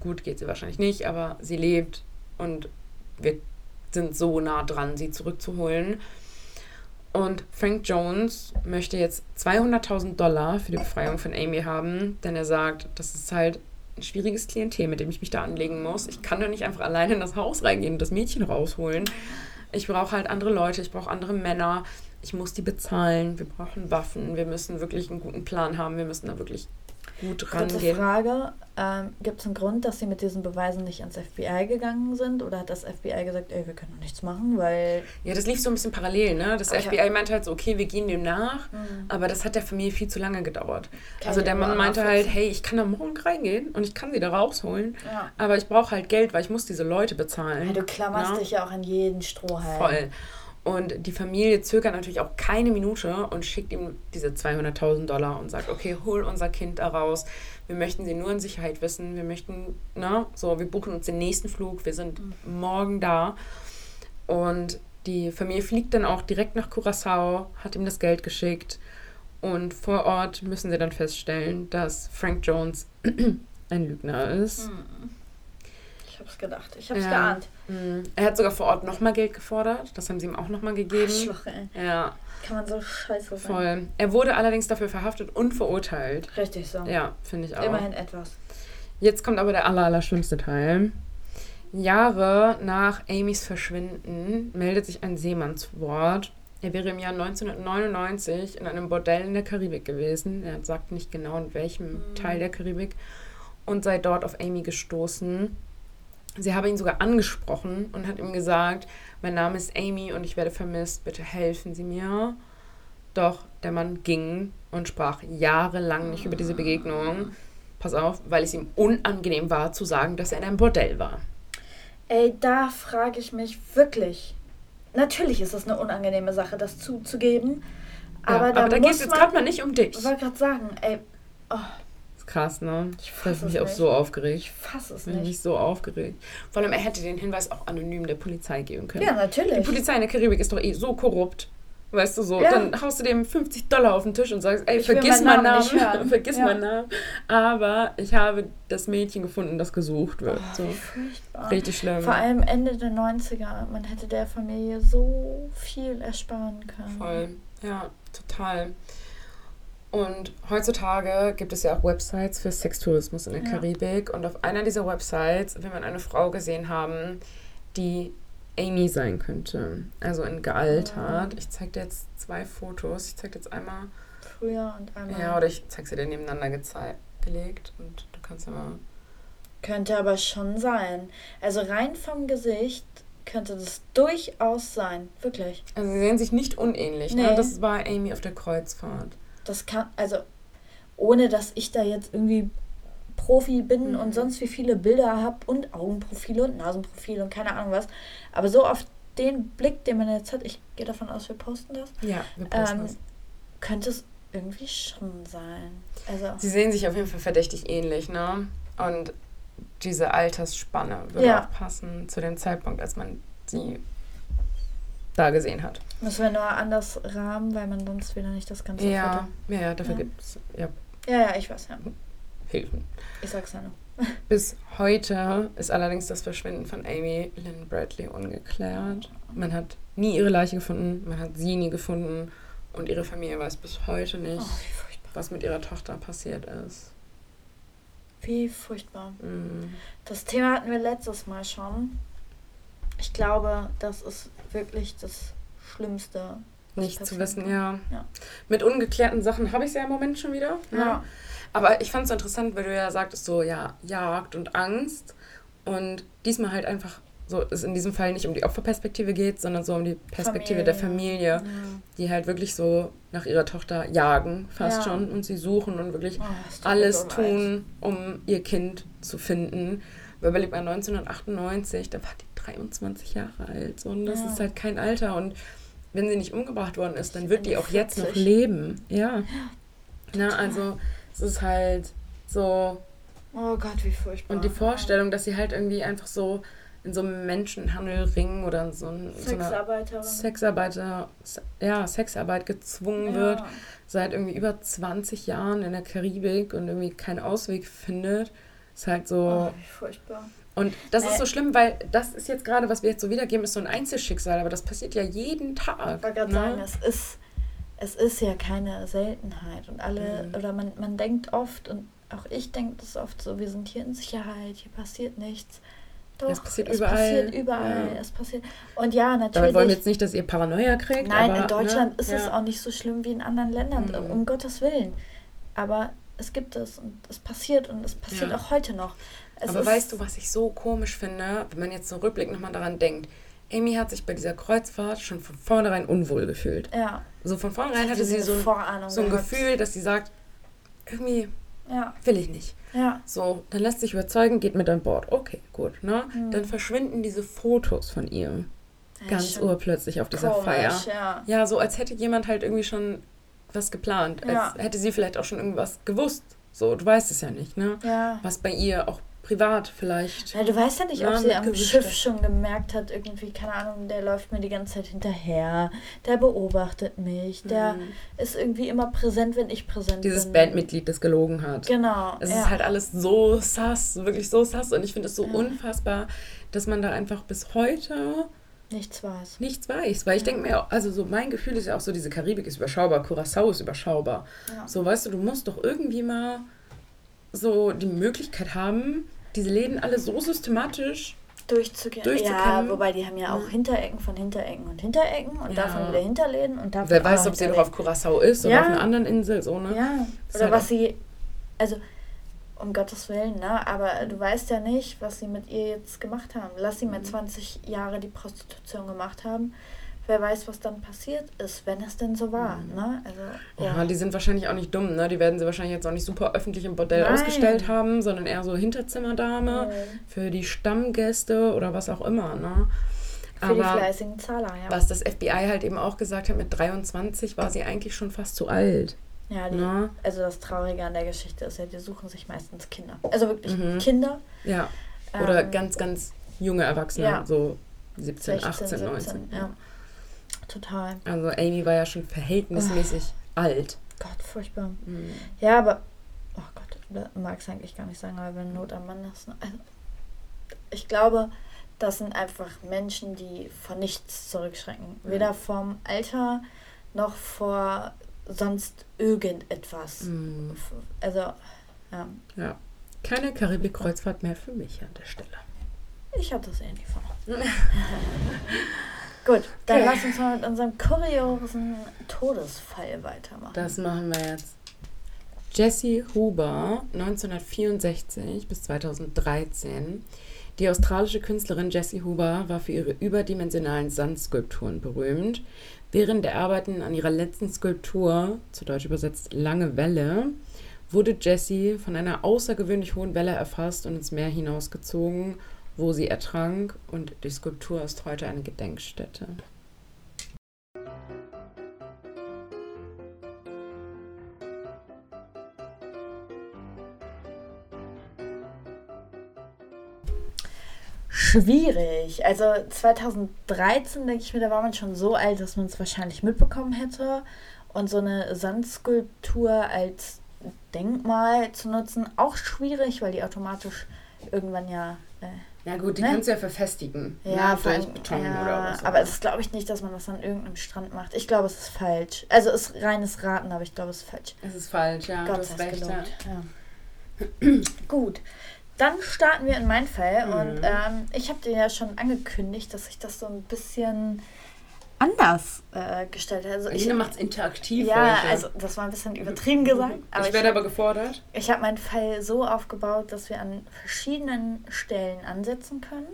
Gut geht sie wahrscheinlich nicht, aber sie lebt und wir sind so nah dran, sie zurückzuholen. Und Frank Jones möchte jetzt 200.000 Dollar für die Befreiung von Amy haben, denn er sagt, das ist halt ein schwieriges Klientel, mit dem ich mich da anlegen muss. Ich kann doch nicht einfach alleine in das Haus reingehen und das Mädchen rausholen. Ich brauche halt andere Leute, ich brauche andere Männer. Ich muss die bezahlen. Wir brauchen Waffen. Wir müssen wirklich einen guten Plan haben. Wir müssen da wirklich gut rangehen. Frage, ähm, gibt es einen Grund, dass sie mit diesen Beweisen nicht ans FBI gegangen sind? Oder hat das FBI gesagt, ey, wir können doch nichts machen, weil... Ja, das lief so ein bisschen parallel, ne? Das Okay. FBI meinte halt so, okay, wir gehen dem nach, Mhm. aber das hat der Familie viel zu lange gedauert. Kann also der aber Mann meinte halt, hey, ich kann da morgen reingehen und ich kann sie da rausholen, Ja. aber ich brauche halt Geld, weil ich muss diese Leute bezahlen. Hey, du klammerst Ja. dich ja auch an jeden Strohhalm. Voll. Und die Familie zögert natürlich auch keine Minute und schickt ihm diese 200.000 Dollar und sagt, okay, hol unser Kind da raus. Wir möchten sie nur in Sicherheit wissen. Wir möchten, ne, so, wir buchen uns den nächsten Flug. Wir sind morgen da. Und die Familie fliegt dann auch direkt nach Curacao, hat ihm das Geld geschickt. Und vor Ort müssen sie dann feststellen, dass Frank Jones ein Lügner ist. Hm. Ich hab's gedacht, ich hab's Ja. geahnt. Mm, Er hat sogar vor Ort nochmal Geld gefordert. Das haben sie ihm auch nochmal gegeben. Arschloch, ey. Ja, Kann man so scheiße sein. voll. Er wurde allerdings dafür verhaftet und verurteilt. Richtig so. Ja, finde ich auch. Immerhin etwas. Jetzt kommt aber der aller, aller schlimmste Teil. Jahre nach Amys Verschwinden meldet sich ein Seemann zu Wort. Er wäre im Jahr 1999 in einem Bordell in der Karibik gewesen. Er sagt nicht genau in welchem Teil der Karibik und sei dort auf Amy gestoßen. Sie habe ihn sogar angesprochen und hat ihm gesagt, mein Name ist Amy und ich werde vermisst, bitte helfen Sie mir. Doch der Mann ging und sprach jahrelang nicht über diese Begegnung. Pass auf, weil es ihm unangenehm war zu sagen, dass er in einem Bordell war. Ey, da frage ich mich wirklich. Natürlich ist es eine unangenehme Sache, das zuzugeben. Aber ja, da, aber da geht es jetzt gerade mal nicht um dich. Ich wollte gerade sagen, ey, oh, krass, ne? Ich Ich fass habe mich es auch nicht. so aufgeregt. ich fasse es Ich bin nicht. mich so aufgeregt. Vor allem, er hätte den Hinweis auch anonym der Polizei geben können. Ja, Die natürlich. Polizei in der Karibik ist doch eh so korrupt. Weißt du so, Ja. dann haust du dem 50 Dollar auf den Tisch und sagst, ey, Ich vergiss meinen Namen Namen, nicht vergiss Ja. meinen Namen. Aber ich habe das Mädchen gefunden, das gesucht wird. Oh, so. furchtbar. Richtig schlimm. Vor allem Ende der 90er. Man hätte der Familie so viel ersparen können. Voll, ja, total. Und heutzutage gibt es ja auch Websites für Sextourismus in der Ja. Karibik. Und auf einer dieser Websites will man eine Frau gesehen haben, die Amy sein könnte. Also in gealtert. Ich zeige dir jetzt zwei Fotos. Ich zeige dir jetzt einmal. Früher und einmal. Ja, oder ich zeige sie dir nebeneinander gelegt. Und du kannst ja mal. Könnte aber schon sein. Also rein vom Gesicht könnte das durchaus sein. Wirklich. Also sie sehen sich nicht unähnlich. Nee. Ne? Das war Amy auf der Kreuzfahrt. Das kann, also ohne dass ich da jetzt irgendwie Profi bin Mhm. und sonst wie viele Bilder habe und Augenprofile und Nasenprofile und keine Ahnung was. Aber so auf den Blick, den man jetzt hat, ich gehe davon aus, wir posten das, Ja, wir posten ähm, das. könnte es irgendwie schon sein. Also, Sie sehen sich auf jeden Fall verdächtig ähnlich, ne? Und diese Altersspanne würde Ja. auch passen zu dem Zeitpunkt, als man sie da gesehen hat. müssen wir nur anders rahmen, weil man sonst wieder nicht das ganze Ja, ja, ja, dafür Ja. gibt es ja, Ja, ja, ich weiß, ja. Hilfen. Ich sag's ja nur. Bis heute ist allerdings das Verschwinden von Amy Lynn Bradley ungeklärt. Man hat nie ihre Leiche gefunden, man hat sie nie gefunden und ihre Familie weiß bis heute nicht, Oh, was mit ihrer Tochter passiert ist. Wie furchtbar. Mhm. Das Thema hatten wir letztes Mal schon. Ich glaube, das ist wirklich das Schlimmste. Nicht zu wissen, kann. ja. Ja. Mit ungeklärten Sachen habe ich es ja im Moment schon wieder. ne? Ja. Aber ich fand es so interessant, weil du ja sagtest, so, ja, Jagd und Angst. Und diesmal halt einfach so, es in diesem Fall nicht um die Opferperspektive geht, sondern so um die Perspektive der Familie, Ja. die halt wirklich so nach ihrer Tochter jagen, fast Ja. schon, und sie suchen und wirklich Oh, alles tun, um ihr Kind zu finden. Weil überlegt mal, 1998, da war die 23 Jahre alt. So, und das Ja. ist halt kein Alter. Und wenn sie nicht umgebracht worden ist, dann wird die auch jetzt noch 40. leben. Ja. Na, also es ist halt so. Oh Gott, wie furchtbar. Und die Vorstellung, dass sie halt irgendwie einfach so in so einem Menschenhandelring oder in so, ein, so Sexarbeiterin. Sexarbeiter, Se- ja, Sexarbeit gezwungen Ja. wird, seit irgendwie über 20 Jahren in der Karibik und irgendwie keinen Ausweg findet. Ist halt so. Oh, furchtbar. Und das Äh. ist so schlimm, weil das ist jetzt gerade, was wir jetzt so wiedergeben, ist so ein Einzelschicksal, aber das passiert ja jeden Tag. Ich wollte gerade ne? sagen, es ist, es ist ja keine Seltenheit. Und alle, Mhm. oder man, man denkt oft, und auch ich denke das oft so, wir sind hier in Sicherheit, hier passiert nichts. Doch, Es passiert es überall. passiert überall. Ja. Es passiert. Und ja, Damit natürlich. wollen wir jetzt nicht, dass ihr Paranoia kriegt. Nein, aber, in Deutschland ne? ist es ja. auch nicht so schlimm wie in anderen Ländern, Mhm. um Gottes Willen. Aber es gibt es und es passiert und es passiert Ja. auch heute noch. Es Aber weißt du, was ich so komisch finde, wenn man jetzt so rückblickend nochmal daran denkt? Amy hat sich bei dieser Kreuzfahrt schon von vornherein unwohl gefühlt. Ja. So von vornherein hatte sie so ein, so ein. Gefühl, dass sie sagt, irgendwie Ja, will ich nicht. ja. So, dann lässt sich überzeugen, geht mit an Bord. Okay, gut, ne? Mhm. Dann verschwinden diese Fotos von ihr Ja, ganz urplötzlich auf dieser komisch, Feier. Ja. Ja, so als hätte jemand halt irgendwie schon was geplant. Ja. Als hätte sie vielleicht auch schon irgendwas gewusst. So, du weißt es ja nicht, ne? ja. Was bei ihr auch privat vielleicht. Ja, du weißt ja nicht, ob sie am. Schiff schon gemerkt hat, irgendwie, keine Ahnung, der läuft mir die ganze Zeit hinterher, der beobachtet mich, der Mhm. ist irgendwie immer präsent, wenn ich präsent Dieses bin. Bandmitglied, das gelogen hat. Genau. Es ja. ist halt alles so sass, wirklich so sass. Und ich finde es so Ja. unfassbar, dass man da einfach bis heute Nichts weiß. nichts weiß. Weil ich denke mir, auch- also so mein Gefühl ist ja auch so, diese Karibik ist überschaubar, Curacao ist überschaubar. Ja. So, weißt du, du musst doch irgendwie mal so die Möglichkeit haben, diese Läden alle so systematisch. Durchzugehen. Ja, wobei die haben ja auch. Hinterecken von Hinterecken und Hinterecken und Ja. davon wieder Hinterläden und davon Wer weiß, ob sie noch auf Curacao ist oder Ja. auf einer anderen Insel, so, ne? Ja, oder halt was sie, also um Gottes Willen, ne? Aber du weißt ja nicht, was sie mit ihr jetzt gemacht haben. Lass sie Mhm. mal 20 Jahre die Prostitution gemacht haben. Wer weiß, was dann passiert ist, wenn es denn so war, Mhm. ne? Also, Ja, die sind wahrscheinlich auch nicht dumm, ne? Die werden sie wahrscheinlich jetzt auch nicht super öffentlich im Bordell Nein. ausgestellt haben, sondern eher so Hinterzimmerdame Mhm. für die Stammgäste oder was auch immer, ne? Für die Aber fleißigen Zahler, ja. was das FBI halt eben auch gesagt hat, mit 23 war sie eigentlich schon fast zu alt. Ja die, Ne? also das Traurige an der Geschichte ist ja, die suchen sich meistens Kinder. Also wirklich Mhm. Kinder. Ja. Oder ähm, ganz, ganz junge Erwachsene, ja. so 17, 16, 18, 19. 17, ja. Total. Also Amy war ja schon verhältnismäßig alt. Gott, furchtbar. Mhm. Ja, aber, oh Gott, mag es eigentlich gar nicht sagen, aber wenn Not am Mann ist. ne? Also, ich glaube, das sind einfach Menschen, die vor nichts zurückschrecken. Mhm. Weder vom Alter noch vor sonst irgendetwas. Mhm. Also, ja, Ja. Keine Karibik-Kreuzfahrt mehr für mich an der Stelle. ich habe das eh nie vor. Gut, dann Okay. lass uns mal mit unserem kuriosen Todesfall weitermachen. Das machen wir jetzt. Jessie Huber, 1964 bis 2013. Die australische Künstlerin Jessie Huber war für ihre überdimensionalen Sandskulpturen berühmt. Während der Arbeiten an ihrer letzten Skulptur, zu Deutsch übersetzt Lange Welle, wurde Jessie von einer außergewöhnlich hohen Welle erfasst und ins Meer hinausgezogen, wo sie ertrank und die Skulptur ist heute eine Gedenkstätte. Schwierig. Also 2013 denke ich mir, da war man schon so alt, dass man es wahrscheinlich mitbekommen hätte. Und so eine Sandskulptur als Denkmal zu nutzen, auch schwierig, weil die automatisch irgendwann ja. Äh, Ja gut, die Ne? kannst du ja verfestigen. ja, ne, durch Beton ja, oder was. Aber es glaube ich nicht, dass man das an irgendeinem Strand macht. Ich glaube, es ist falsch. Also es ist reines Raten, aber ich glaube, es ist falsch. Es ist falsch, ja. Gott du sei hast recht. Ja. Ja. Gut. Dann starten wir in meinen Fall. Mhm. Und ähm, ich habe dir ja schon angekündigt, dass ich das so ein bisschen anders äh, gestellt habe. Also ich, Lina macht es interaktiv ja, heute. also das war ein bisschen übertrieben gesagt. Aber ich ich, werde aber gefordert. ich habe meinen Fall so aufgebaut, dass wir an verschiedenen Stellen ansetzen können.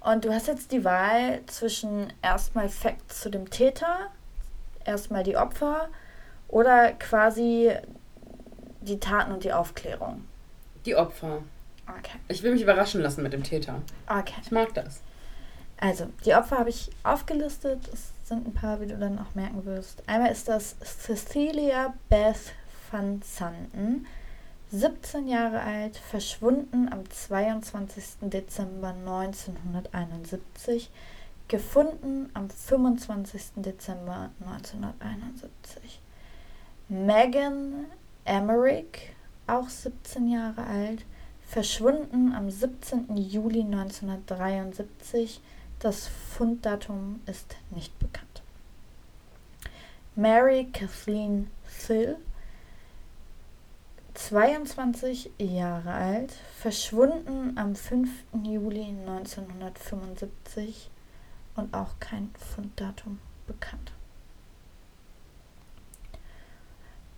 Und du hast jetzt die Wahl zwischen erstmal Facts zu dem Täter, erstmal die Opfer oder quasi die Taten und die Aufklärung. Die Opfer. Okay. Ich will mich überraschen lassen mit dem Täter. Okay. Ich mag das. Also, die Opfer habe ich aufgelistet. Es sind ein paar, wie du dann auch merken wirst. Einmal ist das Cecilia Beth van Santen, 17 Jahre alt, verschwunden am 22. Dezember 1971, gefunden am 25. Dezember 1971. Megan Emmerich, auch 17 Jahre alt, verschwunden am 17. Juli 1973. Das Funddatum ist nicht bekannt. Mary Kathleen Thill, 22 Jahre alt, verschwunden am 5. Juli 1975 und auch kein Funddatum bekannt.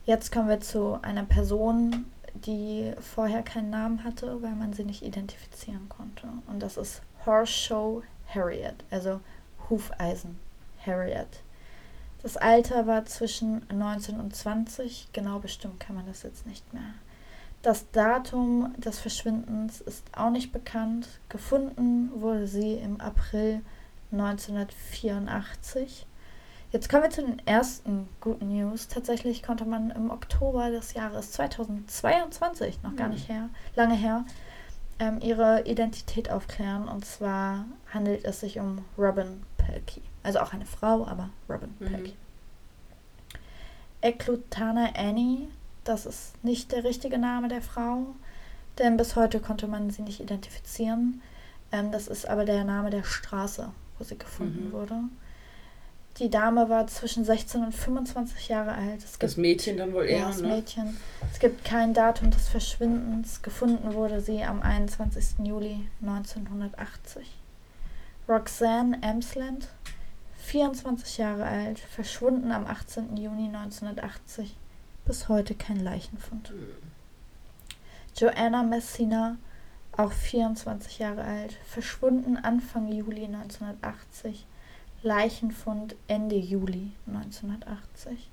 Jetzt kommen wir zu einer Person, die vorher keinen Namen hatte, weil man sie nicht identifizieren konnte. Und das ist Horseshoe Harriet, also Hufeisen Harriet. Das Alter war zwischen 19 und 20, genau bestimmt kann man das jetzt nicht mehr. Das Datum des Verschwindens ist auch nicht bekannt. Gefunden wurde sie im April 1984. Jetzt kommen wir zu den ersten guten News. Tatsächlich konnte man im Oktober des Jahres 2022, noch gar nicht her, lange her, ähm, ihre Identität aufklären. Und zwar handelt es sich um Robin Pelkey. Also auch eine Frau, aber Robin mhm. Pelkey. Eklutana Annie, das ist nicht der richtige Name der Frau, denn bis heute konnte man sie nicht identifizieren. Ähm, das ist aber der Name der Straße, wo sie gefunden mhm. wurde. Die Dame war zwischen 16 und 25 Jahre alt. Gibt, das Mädchen dann wohl eher, ja, das ne? Mädchen. Es gibt kein Datum des Verschwindens. Gefunden wurde sie am 21. Juli 1980. Roxanne Emsland, 24 Jahre alt, verschwunden am 18. Juni 1980. Bis heute kein Leichenfund. Mhm. Joanna Messina, auch 24 Jahre alt, verschwunden Anfang Juli 1980 Leichenfund Ende Juli 1980.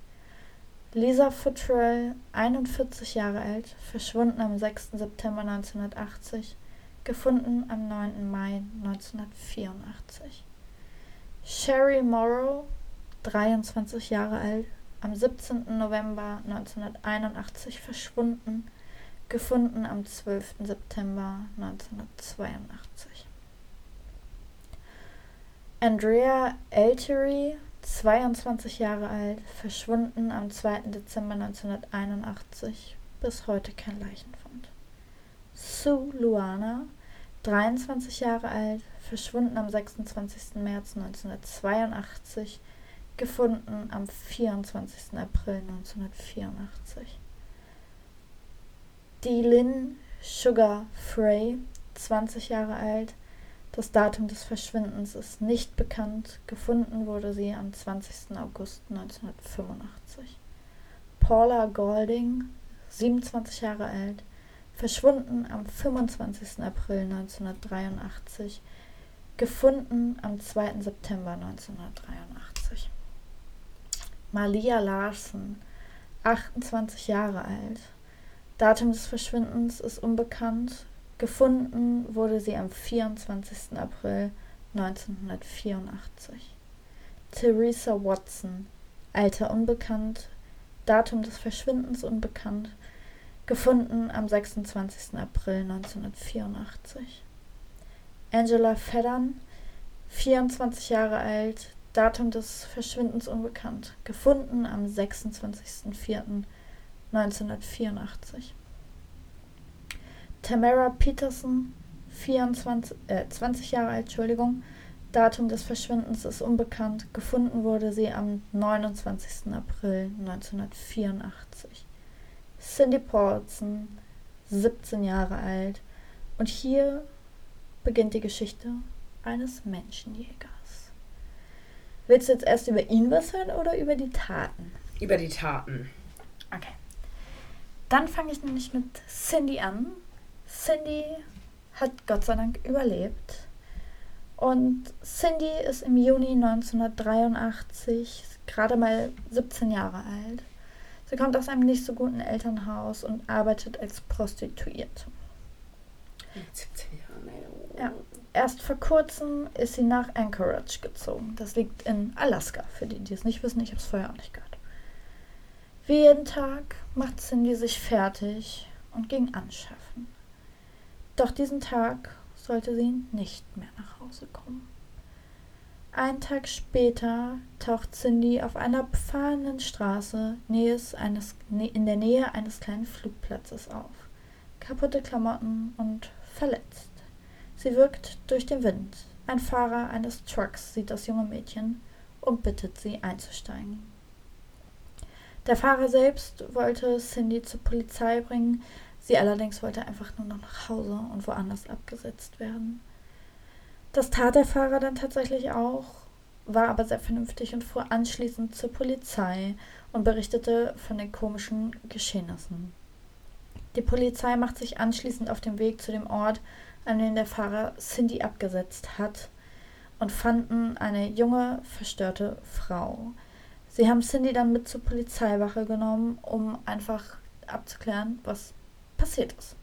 Lisa Futrell, 41 Jahre alt, verschwunden am 6. September 1980, gefunden am 9. Mai 1984. Sherry Morrow, 23 Jahre alt, am 17. November 1981 verschwunden, gefunden am 12. September 1982. Andrea Altery, 22 Jahre alt, verschwunden am 2. Dezember 1981, bis heute kein Leichenfund. Sue Luana, 23 Jahre alt, verschwunden am 26. März 1982, gefunden am 24. April 1984. Deelin Sugar Frey, 20 Jahre alt, das Datum des Verschwindens ist nicht bekannt. Gefunden wurde sie am 20. August 1985. Paula Golding, 27 Jahre alt, verschwunden am 25. April 1983, gefunden am 2. September 1983. Malia Larsen, 28 Jahre alt. Datum des Verschwindens ist unbekannt. Gefunden wurde sie am 24. April 1984. Theresa Watson, Alter unbekannt, Datum des Verschwindens unbekannt, gefunden am 26. April 1984. Angela Feddern, 24 Jahre alt, Datum des Verschwindens unbekannt, gefunden am 26.04.1984. Tamara Peterson, 24, äh, 20 Jahre alt, Entschuldigung. Datum des Verschwindens ist unbekannt. Gefunden wurde sie am 29. April 1984. Cindy Paulson, 17 Jahre alt. Und hier beginnt die Geschichte eines Menschenjägers. Willst du jetzt erst über ihn was hören oder über die Taten? Über die Taten. Okay. Dann fange ich nämlich mit Cindy an. Cindy hat Gott sei Dank überlebt. Und Cindy ist im Juni 1983 gerade mal 17 Jahre alt. Sie kommt aus einem nicht so guten Elternhaus und arbeitet als Prostituierte. 17 Jahre, Ja. Erst vor kurzem ist sie nach Anchorage gezogen. Das liegt in Alaska, für die, die es nicht wissen. Ich habe es vorher auch nicht gehört. Wie jeden Tag macht Cindy sich fertig und ging anschaffen. Doch diesen Tag sollte sie nicht mehr nach Hause kommen. Einen Tag später taucht Cindy auf einer befahrenen Straße eines, in der Nähe eines kleinen Flugplatzes auf. Kaputte Klamotten und verletzt. Sie wirkt durch den Wind. Ein Fahrer eines Trucks sieht das junge Mädchen und bittet sie einzusteigen. Der Fahrer selbst wollte Cindy zur Polizei bringen, sie allerdings wollte einfach nur noch nach Hause und woanders abgesetzt werden. Das tat der Fahrer dann tatsächlich auch, war aber sehr vernünftig und fuhr anschließend zur Polizei und berichtete von den komischen Geschehnissen. Die Polizei macht sich anschließend auf den Weg zu dem Ort, an dem der Fahrer Cindy abgesetzt hat, und fanden eine junge, verstörte Frau. Sie haben Cindy dann mit zur Polizeiwache genommen, um einfach abzuklären, was passiert ist.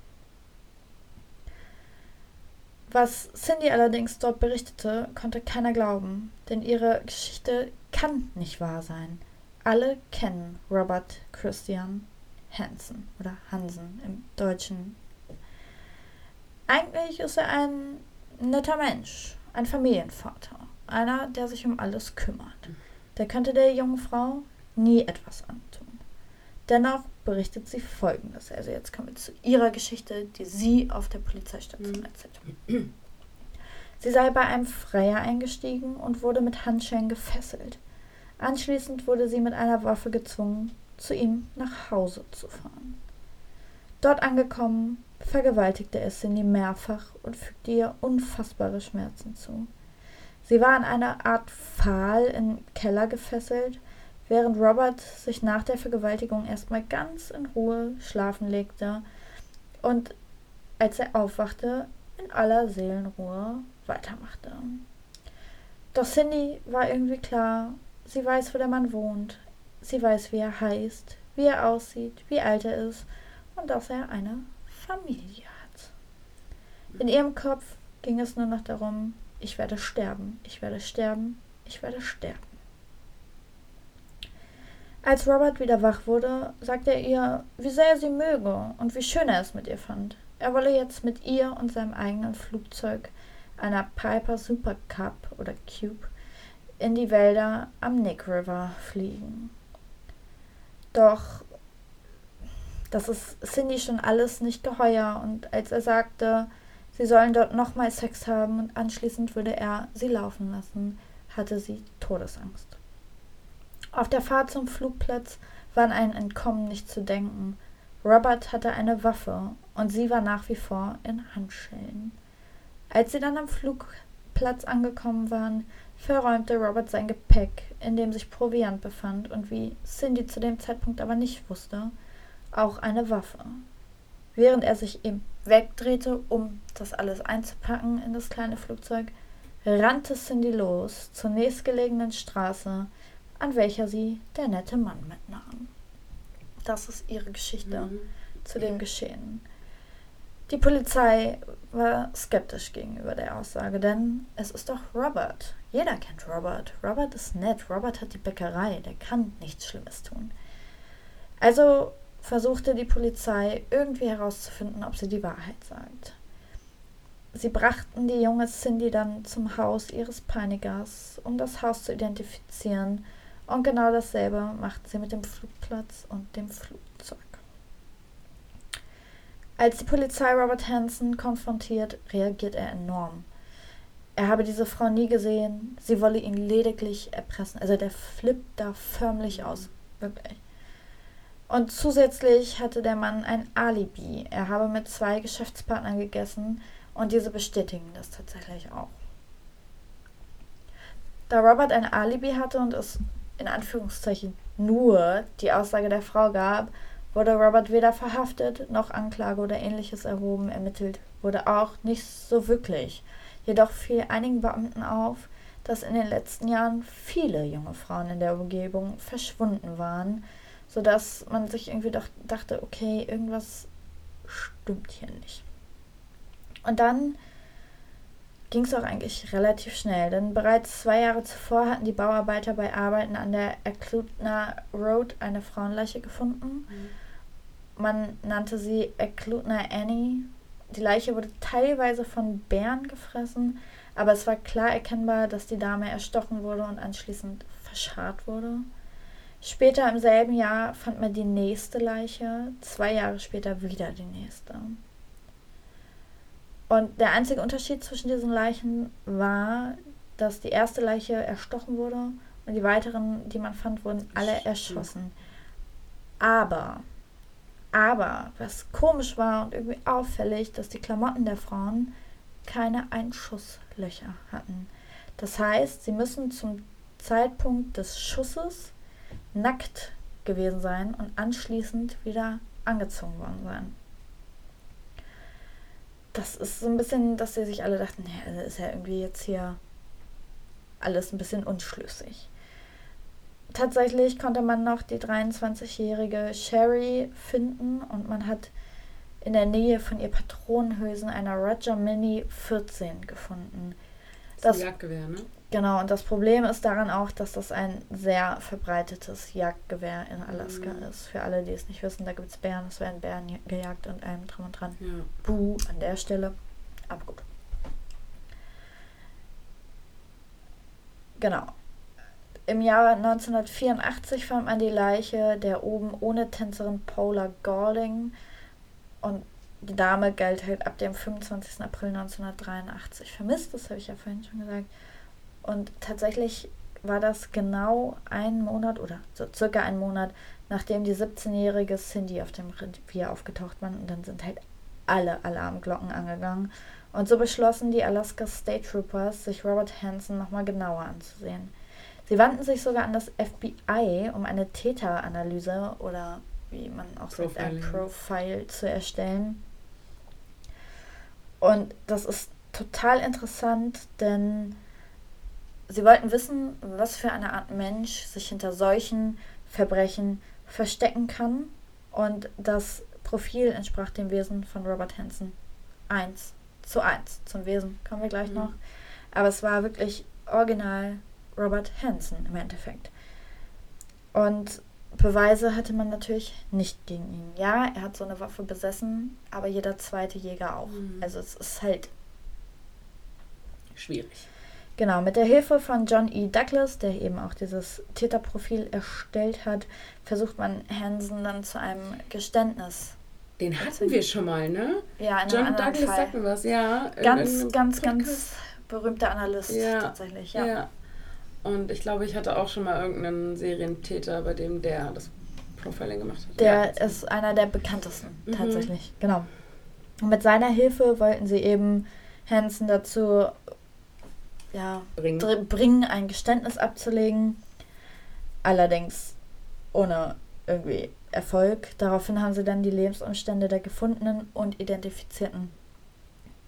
Was Cindy allerdings dort berichtete, konnte keiner glauben, denn ihre Geschichte kann nicht wahr sein. Alle kennen Robert Christian Hansen oder Hansen im Deutschen. Eigentlich ist er ein netter Mensch, ein Familienvater, einer, der sich um alles kümmert. Der könnte der jungen Frau nie etwas antun. Dennoch berichtet sie Folgendes. Also jetzt kommen wir zu ihrer Geschichte, die sie auf der Polizeistation mhm. erzählt. Sie sei bei einem Freier eingestiegen und wurde mit Handschellen gefesselt. Anschließend wurde sie mit einer Waffe gezwungen, zu ihm nach Hause zu fahren. Dort angekommen, vergewaltigte er Cindy mehrfach und fügte ihr unfassbare Schmerzen zu. Sie war an einer Art Pfahl im Keller gefesselt, während Robert sich nach der Vergewaltigung erstmal ganz in Ruhe schlafen legte und als er aufwachte, in aller Seelenruhe weitermachte. Doch Cindy war irgendwie klar, sie weiß, wo der Mann wohnt, sie weiß, wie er heißt, wie er aussieht, wie alt er ist und dass er eine Familie hat. In ihrem Kopf ging es nur noch darum, ich werde sterben, ich werde sterben, ich werde sterben. Als Robert wieder wach wurde, sagte er ihr, wie sehr er sie möge und wie schön er es mit ihr fand. Er wolle jetzt mit ihr und seinem eigenen Flugzeug, einer Piper Super Cup oder Cube, in die Wälder am Nick River fliegen. Doch das ist Cindy schon alles nicht geheuer und als er sagte, Sie sollen dort nochmal Sex haben und anschließend würde er sie laufen lassen, hatte sie Todesangst. Auf der Fahrt zum Flugplatz war an ein Entkommen nicht zu denken. Robert hatte eine Waffe und sie war nach wie vor in Handschellen. Als sie dann am Flugplatz angekommen waren, verräumte Robert sein Gepäck, in dem sich Proviant befand und wie Cindy zu dem Zeitpunkt aber nicht wusste, auch eine Waffe. Während er sich im wegdrehte, um das alles einzupacken in das kleine Flugzeug, rannte Cindy los zur nächstgelegenen Straße, an welcher sie der nette Mann mitnahm. Das ist ihre Geschichte mhm. zu dem Geschehen. Die Polizei war skeptisch gegenüber der Aussage, denn es ist doch Robert. Jeder kennt Robert. Robert ist nett. Robert hat die Bäckerei. Der kann nichts Schlimmes tun. Also versuchte die Polizei irgendwie herauszufinden, ob sie die Wahrheit sagt. Sie brachten die junge Cindy dann zum Haus ihres Peinigers, um das Haus zu identifizieren, und genau dasselbe machten sie mit dem Flugplatz und dem Flugzeug. Als die Polizei Robert Hansen konfrontiert, reagiert er enorm. Er habe diese Frau nie gesehen, sie wolle ihn lediglich erpressen. Also der flippt da förmlich aus, wirklich. Und zusätzlich hatte der Mann ein Alibi. Er habe mit zwei Geschäftspartnern gegessen und diese bestätigen das tatsächlich auch. Da Robert ein Alibi hatte und es in Anführungszeichen nur die Aussage der Frau gab, wurde Robert weder verhaftet noch Anklage oder ähnliches erhoben, ermittelt wurde auch nicht so wirklich. Jedoch fiel einigen Beamten auf, dass in den letzten Jahren viele junge Frauen in der Umgebung verschwunden waren, sodass man sich irgendwie doch dachte, okay, irgendwas stimmt hier nicht. Und dann ging es auch eigentlich relativ schnell, denn bereits zwei Jahre zuvor hatten die Bauarbeiter bei Arbeiten an der Eklutna Road eine Frauenleiche gefunden. Mhm. Man nannte sie Eklutna Annie. Die Leiche wurde teilweise von Bären gefressen, aber es war klar erkennbar, dass die Dame erstochen wurde und anschließend verscharrt wurde. Später im selben Jahr fand man die nächste Leiche, zwei Jahre später wieder die nächste. Und der einzige Unterschied zwischen diesen Leichen war, dass die erste Leiche erstochen wurde und die weiteren, die man fand, wurden alle erschossen. Aber, aber, was komisch war und irgendwie auffällig, dass die Klamotten der Frauen keine Einschusslöcher hatten. Das heißt, sie müssen zum Zeitpunkt des Schusses nackt gewesen sein und anschließend wieder angezogen worden sein. Das ist so ein bisschen, dass sie sich alle dachten, ja, das ist ja irgendwie jetzt hier alles ein bisschen unschlüssig. Tatsächlich konnte man noch die 23-jährige Sherry finden und man hat in der Nähe von ihr Patronenhülsen einer Roger Mini 14 gefunden. Das, das Jagdgewehr, ne? Genau, und das Problem ist daran auch, dass das ein sehr verbreitetes Jagdgewehr in Alaska mhm. ist. Für alle, die es nicht wissen, da gibt es Bären, es werden Bären gejagt und allem drum und dran. Ja. Buh an der Stelle. Aber gut. Genau. Im Jahr 1984 fand man die Leiche der oben ohne Tänzerin Paula Gording und die Dame galt halt ab dem 25. April 1983 vermisst, das habe ich ja vorhin schon gesagt. Und tatsächlich war das genau ein Monat oder so circa ein Monat, nachdem die 17-jährige Cindy auf dem Revier aufgetaucht war. Und dann sind halt alle Alarmglocken angegangen. Und so beschlossen die Alaska State Troopers, sich Robert Hansen nochmal genauer anzusehen. Sie wandten sich sogar an das FBI, um eine Täteranalyse oder wie man auch sagt, ein Profile zu erstellen. Und das ist total interessant, denn Sie wollten wissen, was für eine Art Mensch sich hinter solchen Verbrechen verstecken kann. Und das Profil entsprach dem Wesen von Robert Hansen. Eins zu eins. Zum Wesen kommen wir gleich mhm. noch. Aber es war wirklich original Robert Hansen im Endeffekt. Und Beweise hatte man natürlich nicht gegen ihn. Ja, er hat so eine Waffe besessen, aber jeder zweite Jäger auch. Mhm. Also es ist halt schwierig. Genau, mit der Hilfe von John E. Douglas, der eben auch dieses Täterprofil erstellt hat, versucht man Hansen dann zu einem Geständnis. Den hatten wir schon mal, ne? Ja, in John Douglas Fall. sagt mir was, ja. Ganz, ganz, ganz berühmter Analyst ja, tatsächlich, ja. ja. Und ich glaube, ich hatte auch schon mal irgendeinen Serientäter, bei dem der das Profiling gemacht hat. Der ja. ist einer der bekanntesten, mhm. tatsächlich, genau. Und mit seiner Hilfe wollten sie eben Hansen dazu ja, bringen. bringen, ein Geständnis abzulegen. Allerdings ohne irgendwie Erfolg. Daraufhin haben sie dann die Lebensumstände der gefundenen und identifizierten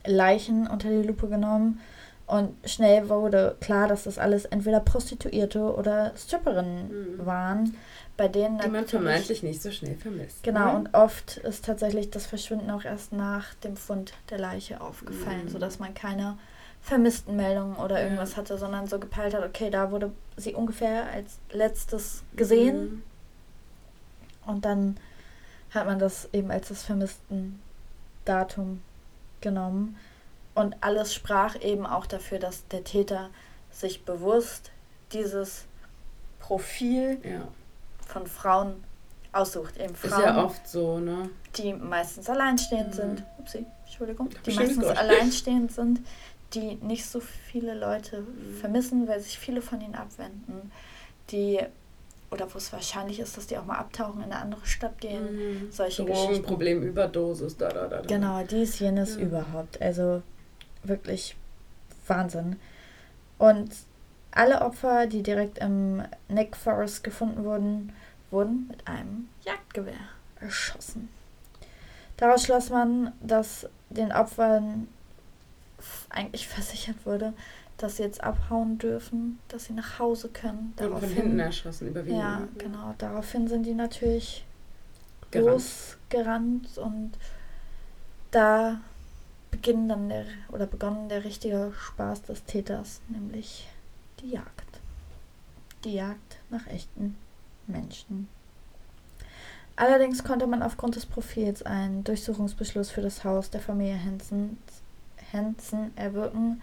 Leichen unter die Lupe genommen. Und schnell wurde klar, dass das alles entweder Prostituierte oder Stripperinnen mhm. waren, bei denen die man vermeintlich nicht so schnell vermisst. Genau, ne? und oft ist tatsächlich das Verschwinden auch erst nach dem Fund der Leiche aufgefallen, mhm. sodass man keine Vermisstenmeldungen oder irgendwas ja. hatte, sondern so gepeilt hat, okay, da wurde sie ungefähr als letztes gesehen. Mhm. Und dann hat man das eben als das vermissten Datum genommen. Und alles sprach eben auch dafür, dass der Täter sich bewusst dieses Profil ja. von Frauen aussucht. Eben Frauen, Ist ja oft so, ne? Die meistens alleinstehend mhm. sind. Upsi, Entschuldigung. Die meistens alleinstehend sind, die nicht so viele Leute vermissen, weil sich viele von ihnen abwenden, die oder wo es wahrscheinlich ist, dass die auch mal abtauchen, in eine andere Stadt gehen. Mhm. Solche Geschichten. Problem, Überdosis, da, da, da, da. Genau, dies, jenes, mhm. überhaupt. Also wirklich Wahnsinn. Und alle Opfer, die direkt im Neck Forest gefunden wurden, wurden mit einem Jagdgewehr erschossen. Daraus schloss man, dass den Opfern eigentlich versichert wurde, dass sie jetzt abhauen dürfen, dass sie nach Hause können. Daraufhin, und von hinten erschossen, überwiegend. Ja, ne? genau. Daraufhin sind die natürlich gerannt. losgerannt und da beginnen dann der oder begonnen der richtige Spaß des Täters, nämlich die Jagd. Die Jagd nach echten Menschen. Allerdings konnte man aufgrund des Profils einen Durchsuchungsbeschluss für das Haus der Familie Hansen, Hansen erwirken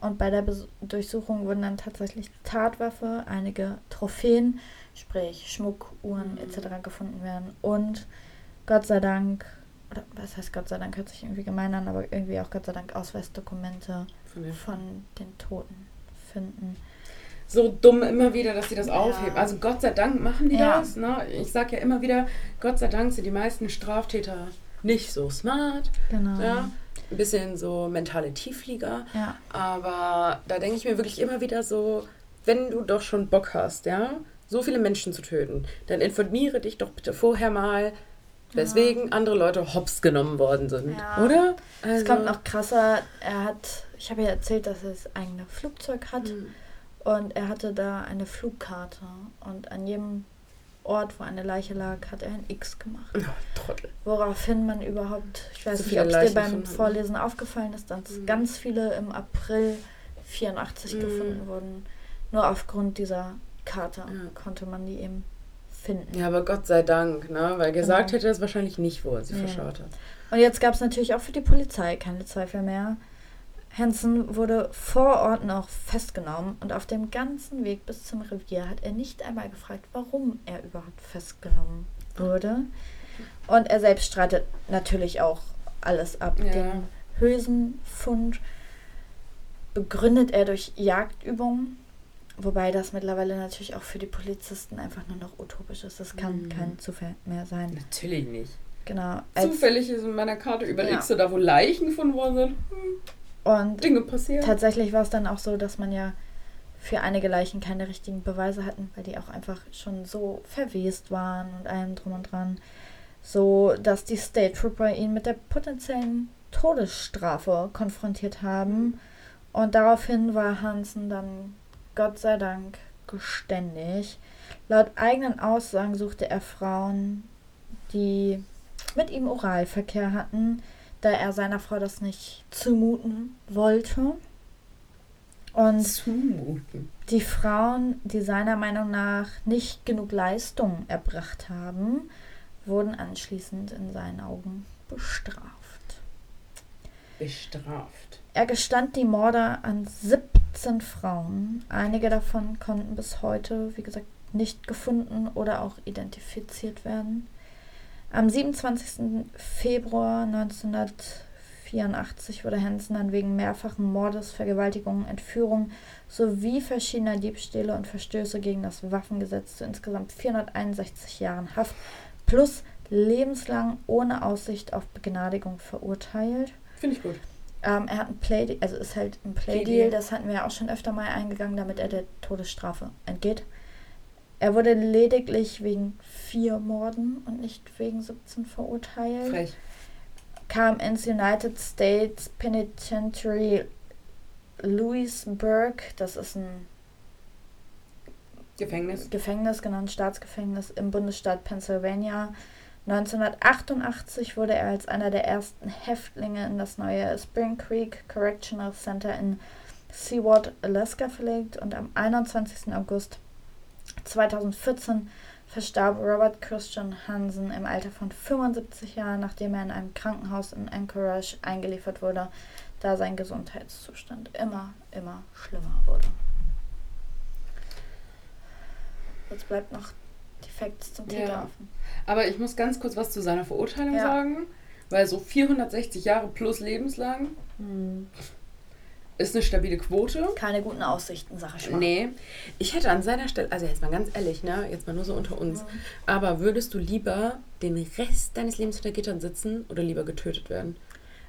und bei der Bes Durchsuchung wurden dann tatsächlich Tatwaffe, einige Trophäen, sprich Schmuck, Uhren Mhm. etc. gefunden werden und Gott sei Dank, oder was heißt Gott sei Dank, hört sich irgendwie gemein an, aber irgendwie auch Gott sei Dank Ausweisdokumente Von den- von den Toten finden. so dumm immer wieder, dass sie das Ja. aufheben. Also Gott sei Dank machen die Ja. das. Ne? Ich sage ja immer wieder, Gott sei Dank sind die meisten Straftäter nicht so smart. Genau. Ja? Ein bisschen so mentale Tiefflieger. Ja. Aber da denke ich mir wirklich immer wieder so, wenn du doch schon Bock hast, ja, so viele Menschen zu töten, dann informiere dich doch bitte vorher mal, weswegen andere Leute hops genommen worden sind. Ja. Oder? Es Also, kommt noch krasser. Er hat, ich habe ja erzählt, dass er das eigene Flugzeug hat Mhm. und er hatte da eine Flugkarte und an jedem Ort, wo eine Leiche lag, hat er ein X gemacht. Oh, Trottel. Woraufhin man überhaupt, ich weiß So nicht, ob es dir beim Vorlesen aufgefallen ist, dass Mhm. ganz viele im April 84 Mhm. gefunden wurden. Nur aufgrund dieser Karte Ja. konnte man die eben finden. Ja, aber Gott sei Dank, ne? Weil gesagt Genau. hätte er es wahrscheinlich nicht, wo er sie Ja. verschaut hat. Und jetzt gab es natürlich auch für die Polizei keine Zweifel mehr. Hansen wurde vor Ort noch festgenommen und auf dem ganzen Weg bis zum Revier hat er nicht einmal gefragt, warum er überhaupt festgenommen wurde. Und er selbst streitet natürlich auch alles ab. Ja. Den Hülsenfund begründet er durch Jagdübungen, wobei das mittlerweile natürlich auch für die Polizisten einfach nur noch utopisch ist. Das kann Mhm. kein Zufall mehr sein. Natürlich nicht. Genau. Zufällig ist in meiner Karte überlegst Ja. du da, wo Leichen gefunden worden sind. Und Dinge passieren. Tatsächlich war es dann auch so, dass man ja für einige Leichen keine richtigen Beweise hatten, weil die auch einfach schon so verwest waren und allem drum und dran. So, dass die State Trooper ihn mit der potenziellen Todesstrafe konfrontiert haben. Und daraufhin war Hansen dann, Gott sei Dank, geständig. Laut eigenen Aussagen suchte er Frauen, die mit ihm Oralverkehr hatten, da er seiner Frau das nicht zumuten wollte. Und Zumuten. die Frauen, die seiner Meinung nach nicht genug Leistung erbracht haben, wurden anschließend in seinen Augen bestraft. Bestraft. Er gestand die Morde an 17 Frauen. Einige davon konnten bis heute, wie gesagt, nicht gefunden oder auch identifiziert werden. Am 27. Februar 1984 wurde Hansen dann wegen mehrfachen Mordes, Vergewaltigungen, Entführung sowie verschiedener Diebstähle und Verstöße gegen das Waffengesetz zu insgesamt 461 Jahren Haft plus lebenslang ohne Aussicht auf Begnadigung verurteilt. Finde ich gut. Ähm, er hat ein Play, also ist halt ein Playdeal, Playdeal. das hatten wir ja auch schon öfter mal eingegangen, damit er der Todesstrafe entgeht. Er wurde lediglich wegen vier Morden und nicht wegen 17 verurteilt. Frech. Kam ins United States Penitentiary Louisburg, das ist ein Gefängnis. Gefängnis, genannt Staatsgefängnis im Bundesstaat Pennsylvania. 1988 wurde er als einer der ersten Häftlinge in das neue Spring Creek Correctional Center in Seward, Alaska verlegt und am 21. August 2014 verstarb Robert Christian Hansen im Alter von 75 Jahren, nachdem er in einem Krankenhaus in Anchorage eingeliefert wurde, da sein Gesundheitszustand immer, immer schlimmer wurde. Jetzt bleibt noch die Facts zum Ja. Täter offen. Aber ich muss ganz kurz was zu seiner Verurteilung Ja. sagen. Weil so 460 Jahre plus lebenslang ist eine stabile Quote. Keine guten Aussichten, sag ich mal. Nee, ich hätte an seiner Stelle, also jetzt mal ganz ehrlich, ne, jetzt mal nur so unter uns, Mhm. aber würdest du lieber den Rest deines Lebens hinter Gittern sitzen oder lieber getötet werden?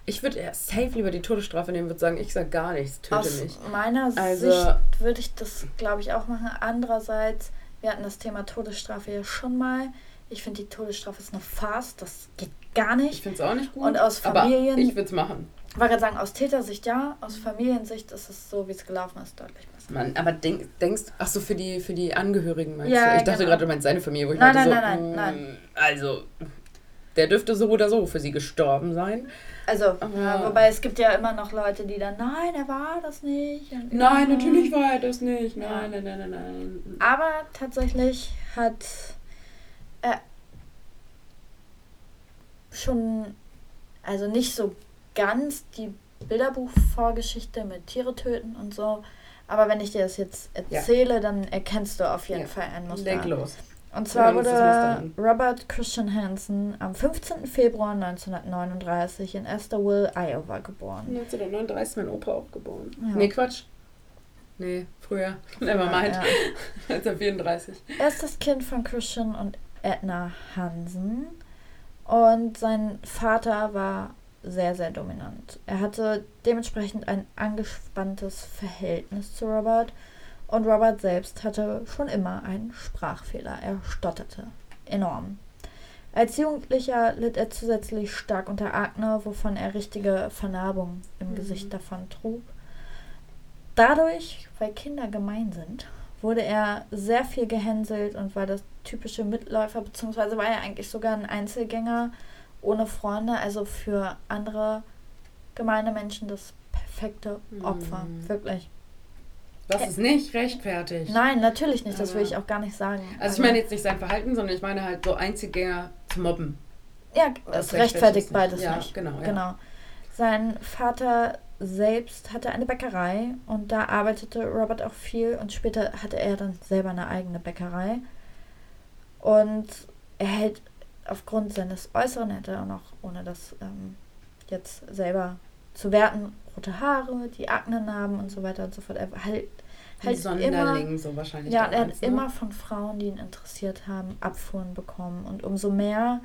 Ich würde eher safe lieber die Todesstrafe nehmen, würde sagen, ich sag gar nichts, töte Aus mich. meiner Also- Sicht würde ich das, glaube ich, auch machen. Andererseits, wir hatten das Thema Todesstrafe ja schon mal. Ich finde, die Todesstrafe ist eine Farce. Das geht gar Ich nicht. finde es auch nicht gut. Und aus Familien- Aber ich würde es machen. Ich wollte gerade sagen, aus Tätersicht ja, aus Familiensicht ist es so, wie es gelaufen ist, deutlich besser. Mann, aber denk, denkst, ach so, für die, für die Angehörigen meinst Ja, du? Ich dachte genau. gerade, du meinst seine Familie, wo ich Nein, meinte nein, so, nein, nein, mm, also, der dürfte so oder so für sie gestorben sein. Also, Aber- ja, wobei es gibt ja immer noch Leute, die dann, nein, er war das nicht. Und Nein, ja. natürlich war er das nicht. Nein, nein, nein, nein, nein. Aber tatsächlich hat er schon, also nicht so ganz die Bilderbuchvorgeschichte mit Tiere töten und so. Aber wenn ich dir das jetzt erzähle, ja. dann erkennst du auf jeden ja. Fall ein Muster. Leg los. Und zwar wurde Robert Christian Hansen am 15. Februar 1939 in Estherville, Iowa geboren. 1939 ist mein Opa auch geboren. Ja. Nee, Quatsch. Nee, früher. Never mind. Ja. 1934. Er ist das Kind von Christian und Edna Hansen. Und sein Vater war sehr, sehr dominant. Er hatte dementsprechend ein angespanntes Verhältnis zu Robert und Robert selbst hatte schon immer einen Sprachfehler. Er stotterte enorm. Als Jugendlicher litt er zusätzlich stark unter Akne, wovon er richtige Vernarbungen im mhm. Gesicht davon trug. Dadurch, weil Kinder gemein sind, wurde er sehr viel gehänselt und war das typische Mitläufer, beziehungsweise war er eigentlich sogar ein Einzelgänger ohne Freunde, also für andere gemeine Menschen das perfekte Opfer, mhm. wirklich. Was ist nicht rechtfertigt. Nein, natürlich nicht, das will ich auch gar nicht sagen. Also, also ich meine jetzt nicht sein Verhalten, sondern ich meine halt so Einzelgänger zu mobben. Ja, das, das rechtfertigt beides ja, nicht. Genau, ja. genau. Sein Vater selbst hatte eine Bäckerei und da arbeitete Robert auch viel und später hatte er dann selber eine eigene Bäckerei. Und er hält aufgrund seines Äußeren, er hatte auch noch, ohne das ähm, jetzt selber zu werten, rote Haare, die Aknenarben und so weiter und so fort. Er halt, halt immer, so wahrscheinlich. Ja, er hat ne? immer von Frauen, die ihn interessiert haben, Abfuhren bekommen. Und umso mehr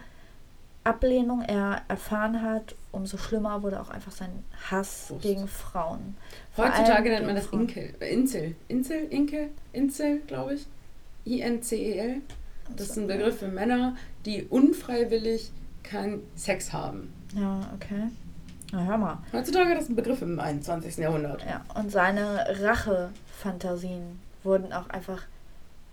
Ablehnung er erfahren hat, umso schlimmer wurde auch einfach sein Hass Brust. gegen Frauen. Heutzutage nennt man das Inkel, äh, Insel. Insel, Inkel, Insel, glaube ich. I-N-C-E-L. Das ist ein Begriff für Männer, die unfreiwillig keinen Sex haben. Ja, okay. Na, hör mal. Heutzutage ist das ein Begriff im 21. Jahrhundert. Ja, und seine Rachefantasien wurden auch einfach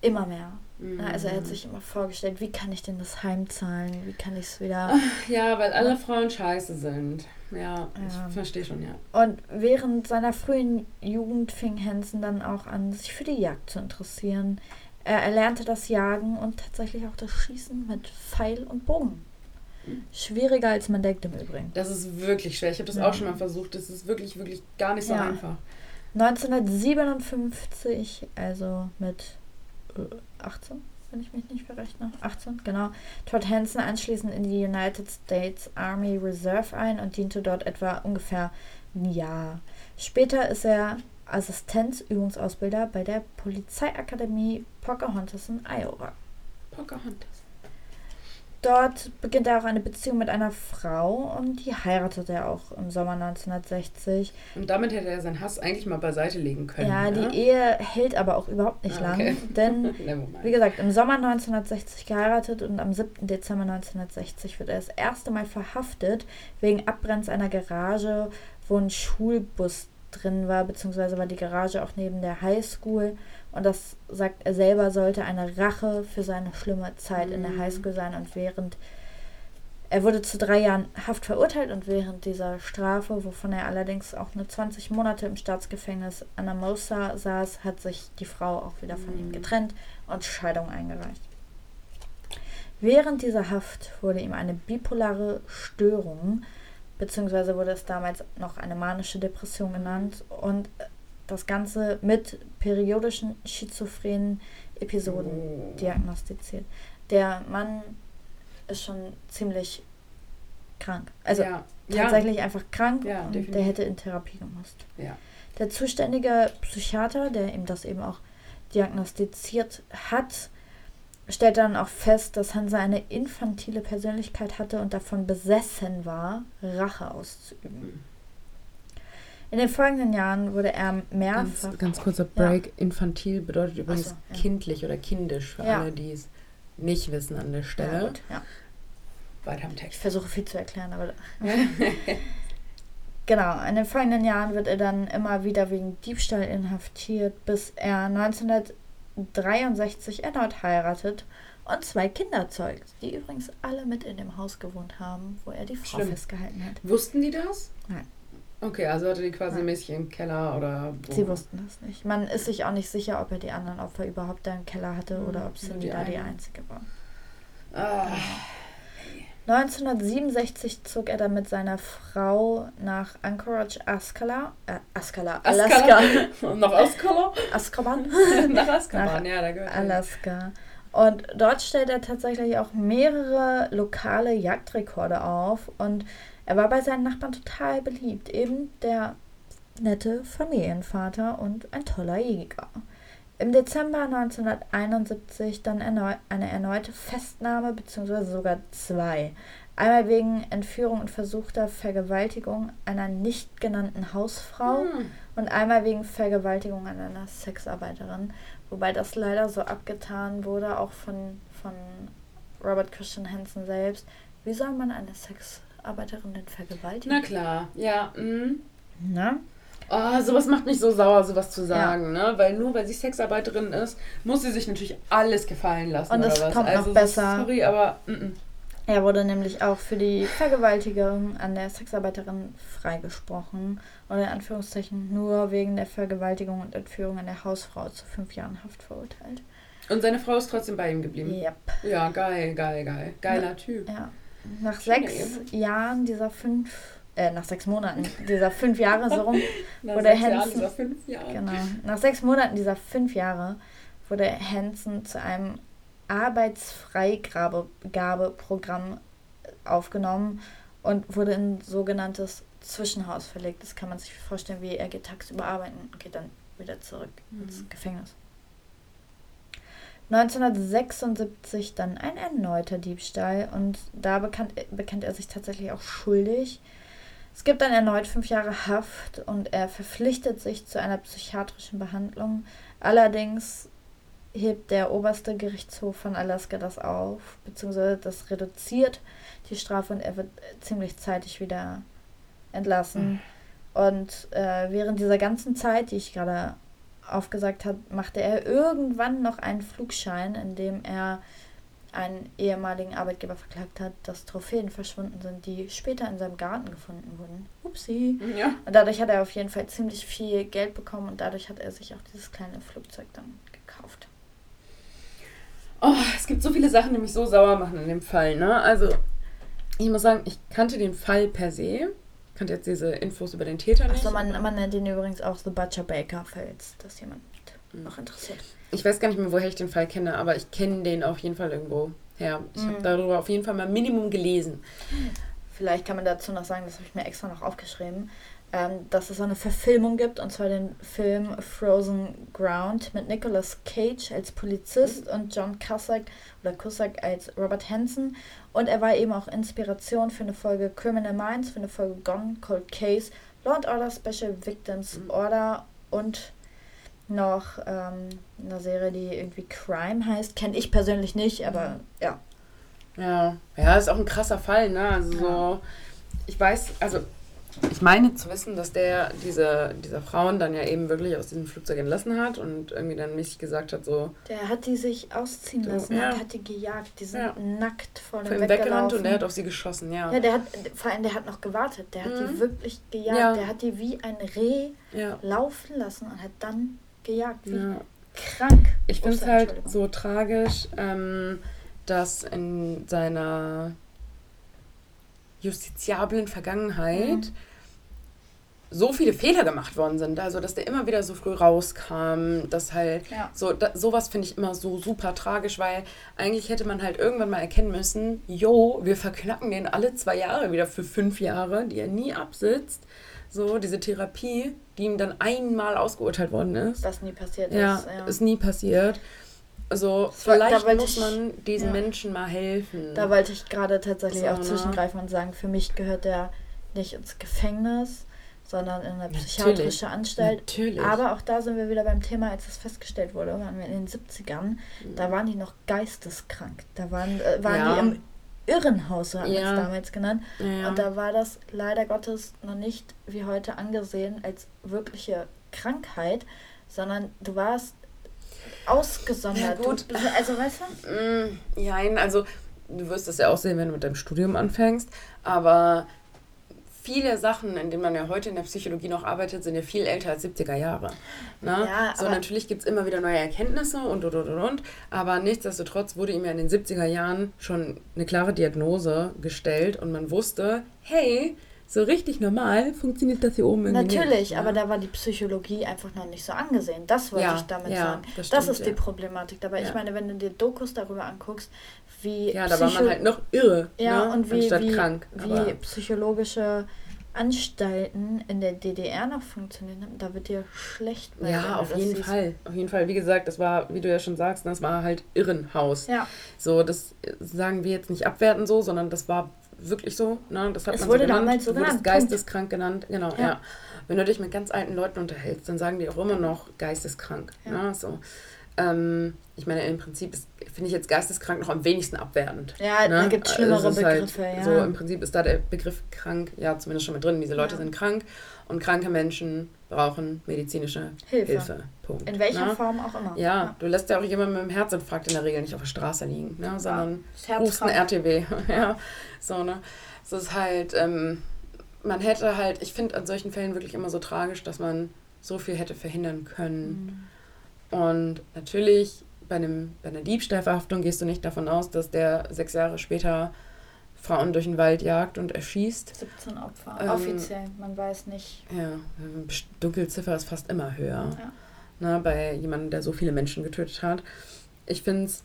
immer mehr. Mhm. Also er hat sich immer vorgestellt, wie kann ich denn das heimzahlen? Wie kann ich es wieder. Ja, weil alle Frauen scheiße sind. Ja, ja. ich verstehe schon, ja. Und während seiner frühen Jugend fing Hansen dann auch an, sich für die Jagd zu interessieren. Er erlernte das Jagen und tatsächlich auch das Schießen mit Pfeil und Bogen. Schwieriger als man denkt im Übrigen. Das ist wirklich schwer. Ich habe das ja. auch schon mal versucht. Das ist wirklich, wirklich gar nicht so ja. einfach. 1957, also mit 18, äh, wenn ich mich nicht verrechne, 18, genau, trat Hansen anschließend in die United States Army Reserve ein und diente dort etwa ungefähr ein Jahr. Später ist er Assistenzübungsausbilder bei der Polizeiakademie Pocahontas in Iowa. Pocahontas. Dort beginnt er auch eine Beziehung mit einer Frau und die heiratet er auch im Sommer 1960. Und damit hätte er seinen Hass eigentlich mal beiseite legen können. Ja, ne? die Ehe hält aber auch überhaupt nicht ah, okay. lang. Denn, wie gesagt, im Sommer 1960 geheiratet und am 7. Dezember 1960 wird er das erste Mal verhaftet wegen Abbrennens einer Garage, wo ein Schulbus drin war, beziehungsweise war die Garage auch neben der Highschool. Und das sagt er selber, sollte eine Rache für seine schlimme Zeit mhm. in der mhm. Highschool sein. Und während er wurde zu drei Jahren Haft verurteilt und während dieser Strafe, wovon er allerdings auch nur 20 Monate im Staatsgefängnis Anamosa saß, hat sich die Frau auch wieder von mhm. ihm getrennt und Scheidung eingereicht. Während dieser Haft wurde ihm eine bipolare Störung, beziehungsweise wurde es damals noch eine manische Depression genannt, und das Ganze mit periodischen schizophrenen Episoden oh. diagnostiziert. Der Mann ist schon ziemlich krank. Also ja. tatsächlich ja. einfach krank ja, und definitiv. der hätte in Therapie gemusst. Der zuständige Psychiater, der ihm das eben auch diagnostiziert hat, stellt dann auch fest, dass Hansa eine infantile Persönlichkeit hatte und davon besessen war, Rache auszuüben. Mhm. In den folgenden Jahren wurde er mehrfach. Ganz, ganz kurzer Break. Ja. Infantil bedeutet übrigens so, ja. kindlich oder kindisch für ja. alle, die es nicht wissen an der Stelle. Ja, gut, ja. Weiter im Text. Ich versuche viel zu erklären, aber. genau, in den folgenden Jahren wird er dann immer wieder wegen Diebstahl inhaftiert, bis er 1963 erneut heiratet und zwei Kinder zeugt, die übrigens alle mit in dem Haus gewohnt haben, wo er die Frau Stimmt. festgehalten hat. Wussten die das? Nein. Okay, also hatte die quasi ja. mäßig im Keller oder. Wo? Sie wussten das nicht. Man ist sich auch nicht sicher, ob er die anderen Opfer überhaupt da im Keller hatte mhm. oder ob Cindy da die einzige war. Ah. 1967 zog er dann mit seiner Frau nach Anchorage, Askala, äh, Askala, Alaska. Nach Askala? Azkaban. nach Azkaban, ja, da gehört Alaska. Und dort stellt er tatsächlich auch mehrere lokale Jagdrekorde auf und er war bei seinen Nachbarn total beliebt. Eben der nette Familienvater und ein toller Jäger. Im Dezember 1971 dann erneu eine erneute Festnahme bzw. sogar zwei. Einmal wegen Entführung und versuchter Vergewaltigung einer nicht genannten Hausfrau Hm. und einmal wegen Vergewaltigung an einer Sexarbeiterin. Wobei das leider so abgetan wurde, auch von, von Robert Christian Hansen selbst. Wie soll man eine Sexarbeiterin denn vergewaltigen? Na klar, ja. Mm. Na? Oh, sowas macht mich so sauer, sowas zu sagen, ne? Weil nur weil sie Sexarbeiterin ist, muss sie sich natürlich alles gefallen lassen. Und was. kommt noch also, besser. Sorry, aber. Mm -mm. Er wurde nämlich auch für die Vergewaltigung an der Sexarbeiterin freigesprochen und in Anführungszeichen nur wegen der Vergewaltigung und Entführung an der Hausfrau zu fünf Jahren Haft verurteilt. Und seine Frau ist trotzdem bei ihm geblieben. Yep. Ja, geil, geil, geil. Geiler Typ. Ja. Nach Schöne sechs Jahren dieser fünf, äh, nach sechs Monaten dieser fünf Jahre so rum, Nach sechs Jahren, Hansen. genau, nach sechs Monaten dieser fünf Jahre wurde Hansen zu einem Arbeitsfreigabeprogramm aufgenommen und wurde in ein sogenanntes Zwischenhaus verlegt. Das kann man sich vorstellen, wie er geht tagsüber arbeiten und geht dann wieder zurück ins Mhm. Gefängnis. 1976 dann ein erneuter Diebstahl und da bekannt, bekennt er sich tatsächlich auch schuldig. Es gibt dann erneut fünf Jahre Haft und er verpflichtet sich zu einer psychiatrischen Behandlung. Allerdings hebt der oberste Gerichtshof von Alaska das auf, beziehungsweise das reduziert die Strafe und er wird ziemlich zeitig wieder entlassen. Und äh, während dieser ganzen Zeit, die ich gerade aufgesagt habe, machte er irgendwann noch einen Flugschein, in dem er einen ehemaligen Arbeitgeber verklagt hat, dass Trophäen verschwunden sind, die später in seinem Garten gefunden wurden. Upsi. Ja. Und dadurch hat er auf jeden Fall ziemlich viel Geld bekommen und dadurch hat er sich auch dieses kleine Flugzeug dann gekauft. Oh, es gibt so viele Sachen, die mich so sauer machen in dem Fall, ne? Also, ich muss sagen, ich kannte den Fall per se. Kannte jetzt diese Infos über den Täter nicht. Achso, man, man nennt ihn übrigens auch The Butcher Baker, falls das jemand Mhm. noch interessiert. Ich weiß gar nicht mehr, woher ich den Fall kenne, aber ich kenne den auf jeden Fall irgendwo her. Ich habe Mhm. darüber auf jeden Fall mal Minimum gelesen. Vielleicht kann man dazu noch sagen, das habe ich mir extra noch aufgeschrieben, ähm, dass es so eine Verfilmung gibt, und zwar den Film Frozen Ground mit Nicolas Cage als Polizist und John Cusack oder Cusack als Robert Hansen. Und er war eben auch Inspiration für eine Folge Criminal Minds, für eine Folge Gone Cold Case, Law and Order Special Victims Mhm. Order und noch ähm, eine Serie, die irgendwie Crime heißt. Kenne ich persönlich nicht, aber Mhm. ja. Ja, ja, ist auch ein krasser Fall, ne? Also so, ich weiß, also ich meine zu wissen, dass der diese, diese Frauen dann ja eben wirklich aus diesem Flugzeug entlassen hat und irgendwie dann mäßig gesagt hat, so Der hat die sich ausziehen So, lassen ja. hat die gejagt. Die sind Ja. nackt vor dem weggerannt und er hat auf sie geschossen, ja. ja, der hat, vor allem, der hat noch gewartet. Der hat die Mhm. wirklich gejagt. Ja. Der hat die wie ein Reh Ja. laufen lassen und hat dann gejagt. Wie ja. krank. Ich finde es halt so tragisch, ähm, dass in seiner justiziablen Vergangenheit Mhm. so viele Fehler gemacht worden sind. Also, dass der immer wieder so früh rauskam, dass halt Ja. so, da, sowas finde ich immer so super tragisch, weil eigentlich hätte man halt irgendwann mal erkennen müssen, jo, wir verknacken den alle zwei Jahre wieder für fünf Jahre, die er nie absitzt. So, diese Therapie, die ihm dann einmal ausgeurteilt worden ist. Was nie passiert Ja, ist. Ja. ist nie passiert. Also Das war- vielleicht wollte muss ich- man diesen ja. Menschen mal helfen. Da wollte ich gerade tatsächlich So, auch zwischengreifen und sagen, für mich gehört der nicht ins Gefängnis, sondern in eine psychiatrische Anstalt. Natürlich. Aber auch da sind wir wieder beim Thema, als es festgestellt wurde, waren wir in den 70ern, da waren die noch geisteskrank. Da waren, äh, waren Ja. die im Irrenhaus, so haben wir Ja. es damals genannt. ja. Und da war das leider Gottes noch nicht wie heute angesehen als wirkliche Krankheit, sondern du warst ausgesondert. Ja, gut. Du, also weißt du? Mm, Nein, also du wirst das ja auch sehen, wenn du mit deinem Studium anfängst, aber viele Sachen, in denen man ja heute in der Psychologie noch arbeitet, sind ja viel älter als 70er Jahre. Ne? Ja, so, aber- natürlich gibt es immer wieder neue Erkenntnisse und, und, und, und. Aber nichtsdestotrotz wurde ihm ja in den 70er Jahren schon eine klare Diagnose gestellt und man wusste, hey, so richtig normal funktioniert das hier oben irgendwie Natürlich, nicht. aber ja. da war die Psychologie einfach noch nicht so angesehen. Das wollte Ja, ich damit ja, sagen. das Das, stimmt, ist die ja. Problematik dabei. Ich meine, wenn du dir Dokus darüber anguckst, wie Ja, da war man halt noch irre. ja, ne? und wie, anstatt wie, krank. wie psychologische Anstalten in der DDR noch funktionieren, haben, da wird dir schlecht. ja, auf jeden. Fall. Auf jeden Fall. Wie gesagt, das war, wie du ja schon sagst, das war halt Irrenhaus. Ja, So, das sagen wir jetzt nicht abwerten so, sondern das war wirklich so. Ne? Das hat Es man wurde so genannt. damals so genannt, geisteskrank genannt. Genau, ja. Ja. Wenn du dich mit ganz alten Leuten unterhältst, dann sagen die auch immer noch geisteskrank. Ja. Ne? So. Ähm, ich meine, im Prinzip finde ich jetzt geisteskrank noch am wenigsten abwertend. ja da gibt es schlimmere Also ist halt Begriffe. ja. So im Prinzip ist da der Begriff krank, ja, zumindest schon mit drin. Diese Leute Ja. sind krank und kranke Menschen brauchen medizinische Hilfe. Hilfe. Punkt. in welcher ne? Form auch immer. Ja, du lässt ja auch jemanden mit einem Herzinfarkt in der Regel nicht auf der Straße liegen, ne? sondern Das rufst ein. RTW. ja, so, ne? Es ist halt, ähm, man hätte halt, ich finde an solchen Fällen wirklich immer so tragisch, dass man so viel hätte verhindern können. Mhm. Und natürlich, bei, einem, bei einer Diebstahlverhaftung gehst du nicht davon aus, dass der sechs Jahre später Frauen durch den Wald jagt und erschießt. 17 Opfer, Ähm, offiziell, man weiß nicht. Ja, Dunkelziffer ist fast immer höher. Ja. ne, bei jemandem, der so viele Menschen getötet hat. Ich finde es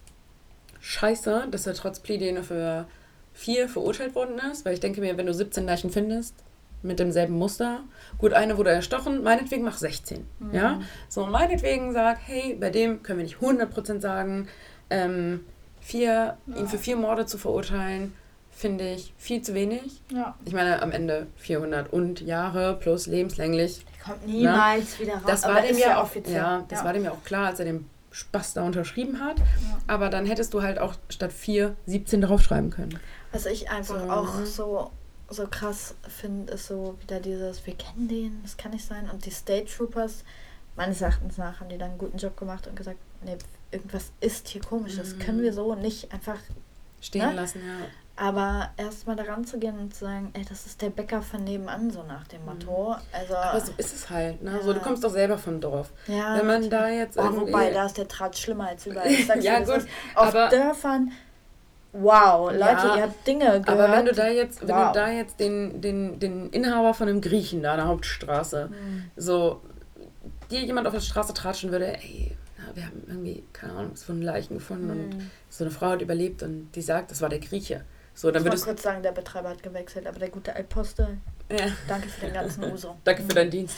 scheiße, dass er trotz nur für vier verurteilt worden ist, weil ich denke mir, wenn du 17 Leichen findest, mit demselben Muster, gut, eine wurde erstochen, meinetwegen mach 16. Mhm. Ja, so meinetwegen sag, hey, bei dem können wir nicht 100% sagen, ähm, vier, ihn für vier Morde zu verurteilen, finde ich viel zu wenig. Ja. Ich meine, am Ende 400 und Jahre plus lebenslänglich Die kommt niemals wieder raus. das aber war dem ja auch, offiziell. ja, das war dem ja auch klar, als er den Spaß da unterschrieben hat. Ja. Aber dann hättest du halt auch statt 4 17 draufschreiben können. Was ich einfach So, auch ne? so, so krass finde, ist so wieder dieses, wir kennen den, das kann nicht sein. Und die State Troopers, meines Erachtens nach, haben die dann einen guten Job gemacht und gesagt, nee, irgendwas ist hier komisch, das Mhm. können wir so nicht einfach. Stehen Ne? lassen, ja. Aber erstmal daran zu gehen und zu sagen, ey, das ist der Bäcker von nebenan, so nach dem Motto. Also, Mhm. Aber so ist es halt. Ne? So, Ja. du kommst doch selber vom Dorf. ja. Wenn man da jetzt Oh, wobei, da ist der Tratsch schlimmer als überall. Ich sag's Ja, das gut, ist Auf aber- Dörfern, wow, Leute, Ja, ihr habt Dinge gehört. aber wenn du da jetzt, wenn Wow. du da jetzt den, den, den Inhaber von einem Griechen da an der Hauptstraße, Hm. so dir jemand auf der Straße tratschen würde, ey, ja, wir haben irgendwie, keine Ahnung, es wurden Leichen gefunden und Hm. so eine Frau hat überlebt und die sagt, das war der Grieche. So, dann Ich würdest kurz sagen, der Betreiber hat gewechselt, aber der gute Altposte, ja. danke für den ganzen Uso. Danke für deinen Dienst.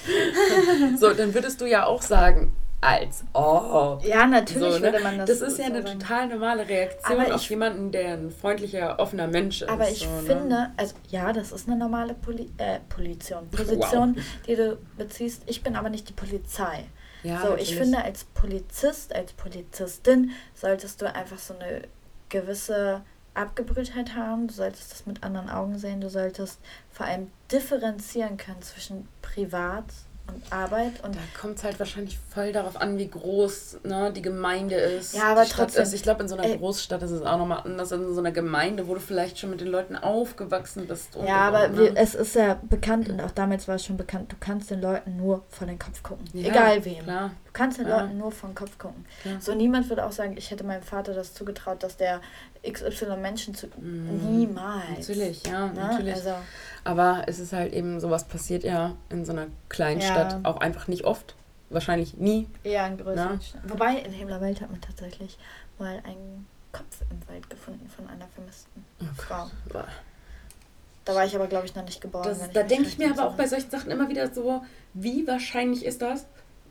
so, dann würdest du ja auch sagen, als ob. Ja, natürlich So, ne? würde man das Das ist ja so eine sagen. total normale Reaktion Aber auf ich- jemanden, der ein freundlicher, offener Mensch ist. Aber ich so, ne? finde, also ja, das ist eine normale Poli äh, Position, Position die du beziehst. Ich bin aber nicht die Polizei. Ja, so, natürlich. ich finde, als Polizist, als Polizistin solltest du einfach so eine gewisse Abgebrühtheit haben. Du solltest das mit anderen Augen sehen. Du solltest vor allem differenzieren können zwischen Privat und Arbeit und Da kommt es halt wahrscheinlich voll darauf an, wie groß ne, die Gemeinde ist. Ja, aber trotzdem. Ist. Ich glaube, in so einer Ey. Großstadt ist es auch nochmal anders. In so einer Gemeinde, wo du vielleicht schon mit den Leuten aufgewachsen bist. Ja, aber und, wir, ne? es ist ja bekannt und auch damals war es schon bekannt, du kannst den Leuten nur vor den Kopf gucken. Ja, Egal wem. Klar, Du kannst den Ja. Leuten nur vor den Kopf gucken. klar. So niemand würde auch sagen, ich hätte meinem Vater das zugetraut, dass der XY Menschen zu. Mhm. Niemals. Natürlich, ja, Ne? natürlich. Also, Aber es ist halt eben, sowas passiert ja in so einer kleinen Ja. Stadt auch einfach nicht oft. Wahrscheinlich nie. eher in größeren Na? Städten. Wobei, in Himmlerwelt hat man tatsächlich mal einen Kopf im Wald gefunden von einer vermissten Frau. Boah. Da war ich aber, glaube ich, noch nicht geboren. Das, da denke ich mir aber auch bei solchen Sachen immer wieder so, wie wahrscheinlich ist das?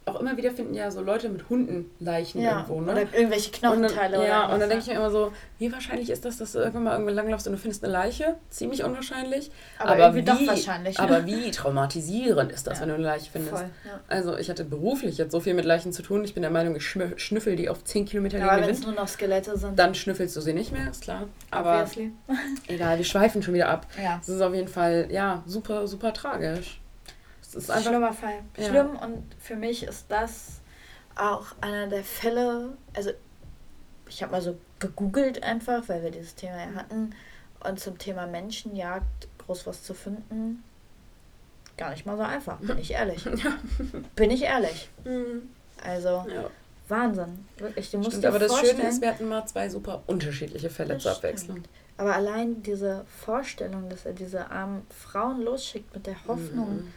Auch immer wieder finden ja so Leute mit Hundenleichen ja, irgendwo, ne? Oder irgendwelche Und Knochenteile dann, ja, oder und dann denke ich mir immer so, wie wahrscheinlich ist das, dass du irgendwann mal irgendwo langlaufst und du findest eine Leiche? Ziemlich unwahrscheinlich. Aber, irgendwie doch wahrscheinlich. ne? Aber wie traumatisierend ist das, Ja. wenn du eine Leiche findest? Voll, ja. Also ich hatte beruflich jetzt so viel mit Leichen zu tun. Ich bin der Meinung, ich schnüffel die auf 10 Kilometer Aber den wenn es nur noch Skelette sind, Dann schnüffelst du sie nicht mehr, ist klar. Aber egal, wir schweifen schon wieder ab. Ja. Es ist auf jeden Fall, ja, super, super tragisch. Es ist einfach... Schlimmer Fall. Ja. Schlimm und für mich ist das auch einer der Fälle, also ich habe mal so gegoogelt einfach, weil wir dieses Thema ja hatten und zum Thema Menschenjagd groß was zu finden gar nicht mal so einfach, bin ich ehrlich. Bin ich ehrlich. Mhm. Also, Ja. Wahnsinn. Wirklich, du musst Stimmt, aber das vorstellen. Schöne ist, wir hatten mal zwei super unterschiedliche Fälle Das zur Abwechslung. Aber allein diese Vorstellung, dass er diese armen Frauen losschickt mit der Hoffnung, Mhm.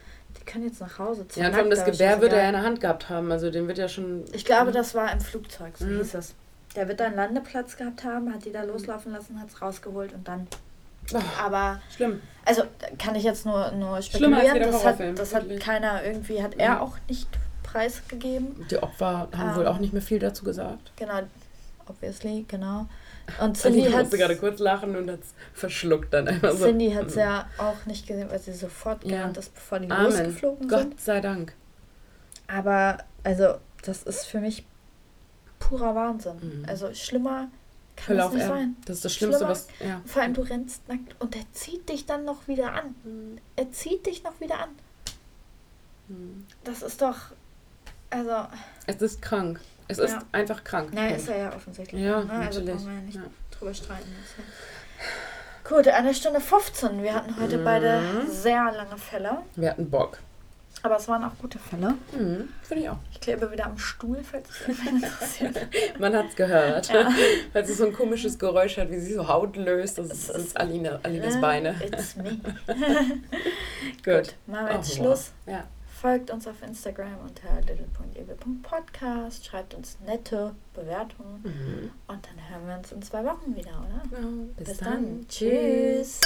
Die können jetzt nach Hause Ja, und vor allem das Gewehr wird er ja in der Hand gehabt haben. Also den wird ja schon. Ich glaube, das war im Flugzeug, so Mhm. hieß es. Der wird da einen Landeplatz gehabt haben, hat die da loslaufen lassen, hat es rausgeholt und dann. Oh, Aber, schlimm. also kann ich jetzt nur, nur spekulieren. Das hat, das hat wirklich. keiner irgendwie, hat er Mhm. auch nicht preisgegeben. Die Opfer haben Ähm. wohl auch nicht mehr viel dazu gesagt. Genau, obviously, genau. Und Cindy hat musste gerade kurz lachen und hat es verschluckt dann einfach so. Cindy hat es ja auch nicht gesehen, weil sie sofort Ja. gerannt ist, bevor die Amen. losgeflogen sind. Gott sei Dank. Aber, also, das ist für mich purer Wahnsinn. Mhm. Also, schlimmer kann es nicht Erden. sein. Das ist das Schlimmste, Schlimmer. was. Ja. Vor allem, du rennst nackt und er zieht dich dann noch wieder an. Er zieht dich noch wieder an. Mhm. Das ist doch, also, Es ist krank. Es Ja. ist einfach krank. Punkt. ist er ja offensichtlich. Ja, ne? Also natürlich. brauchen wir ja nicht Ja. drüber streiten. Ja- Gut, eine Stunde 15. Wir hatten heute Mhm. beide sehr lange Fälle. Wir hatten Bock. Aber es waren auch gute Fälle. Mhm. Finde ich auch. Ich klebe wieder am Stuhl, falls es interessiert. Man hat es gehört. Ja. Weil es so ein komisches Geräusch hat, wie sie so Haut löst. Das ist, das ist Alina, Alinas Beine. It's me. Gut. Machen wir jetzt Oh, Schluss. Ja. Folgt uns auf Instagram unter little.ewe.podcast. Schreibt uns nette Bewertungen. Mhm. Und dann hören wir uns in zwei Wochen wieder, oder? Ja, Bis, dann. Tschüss.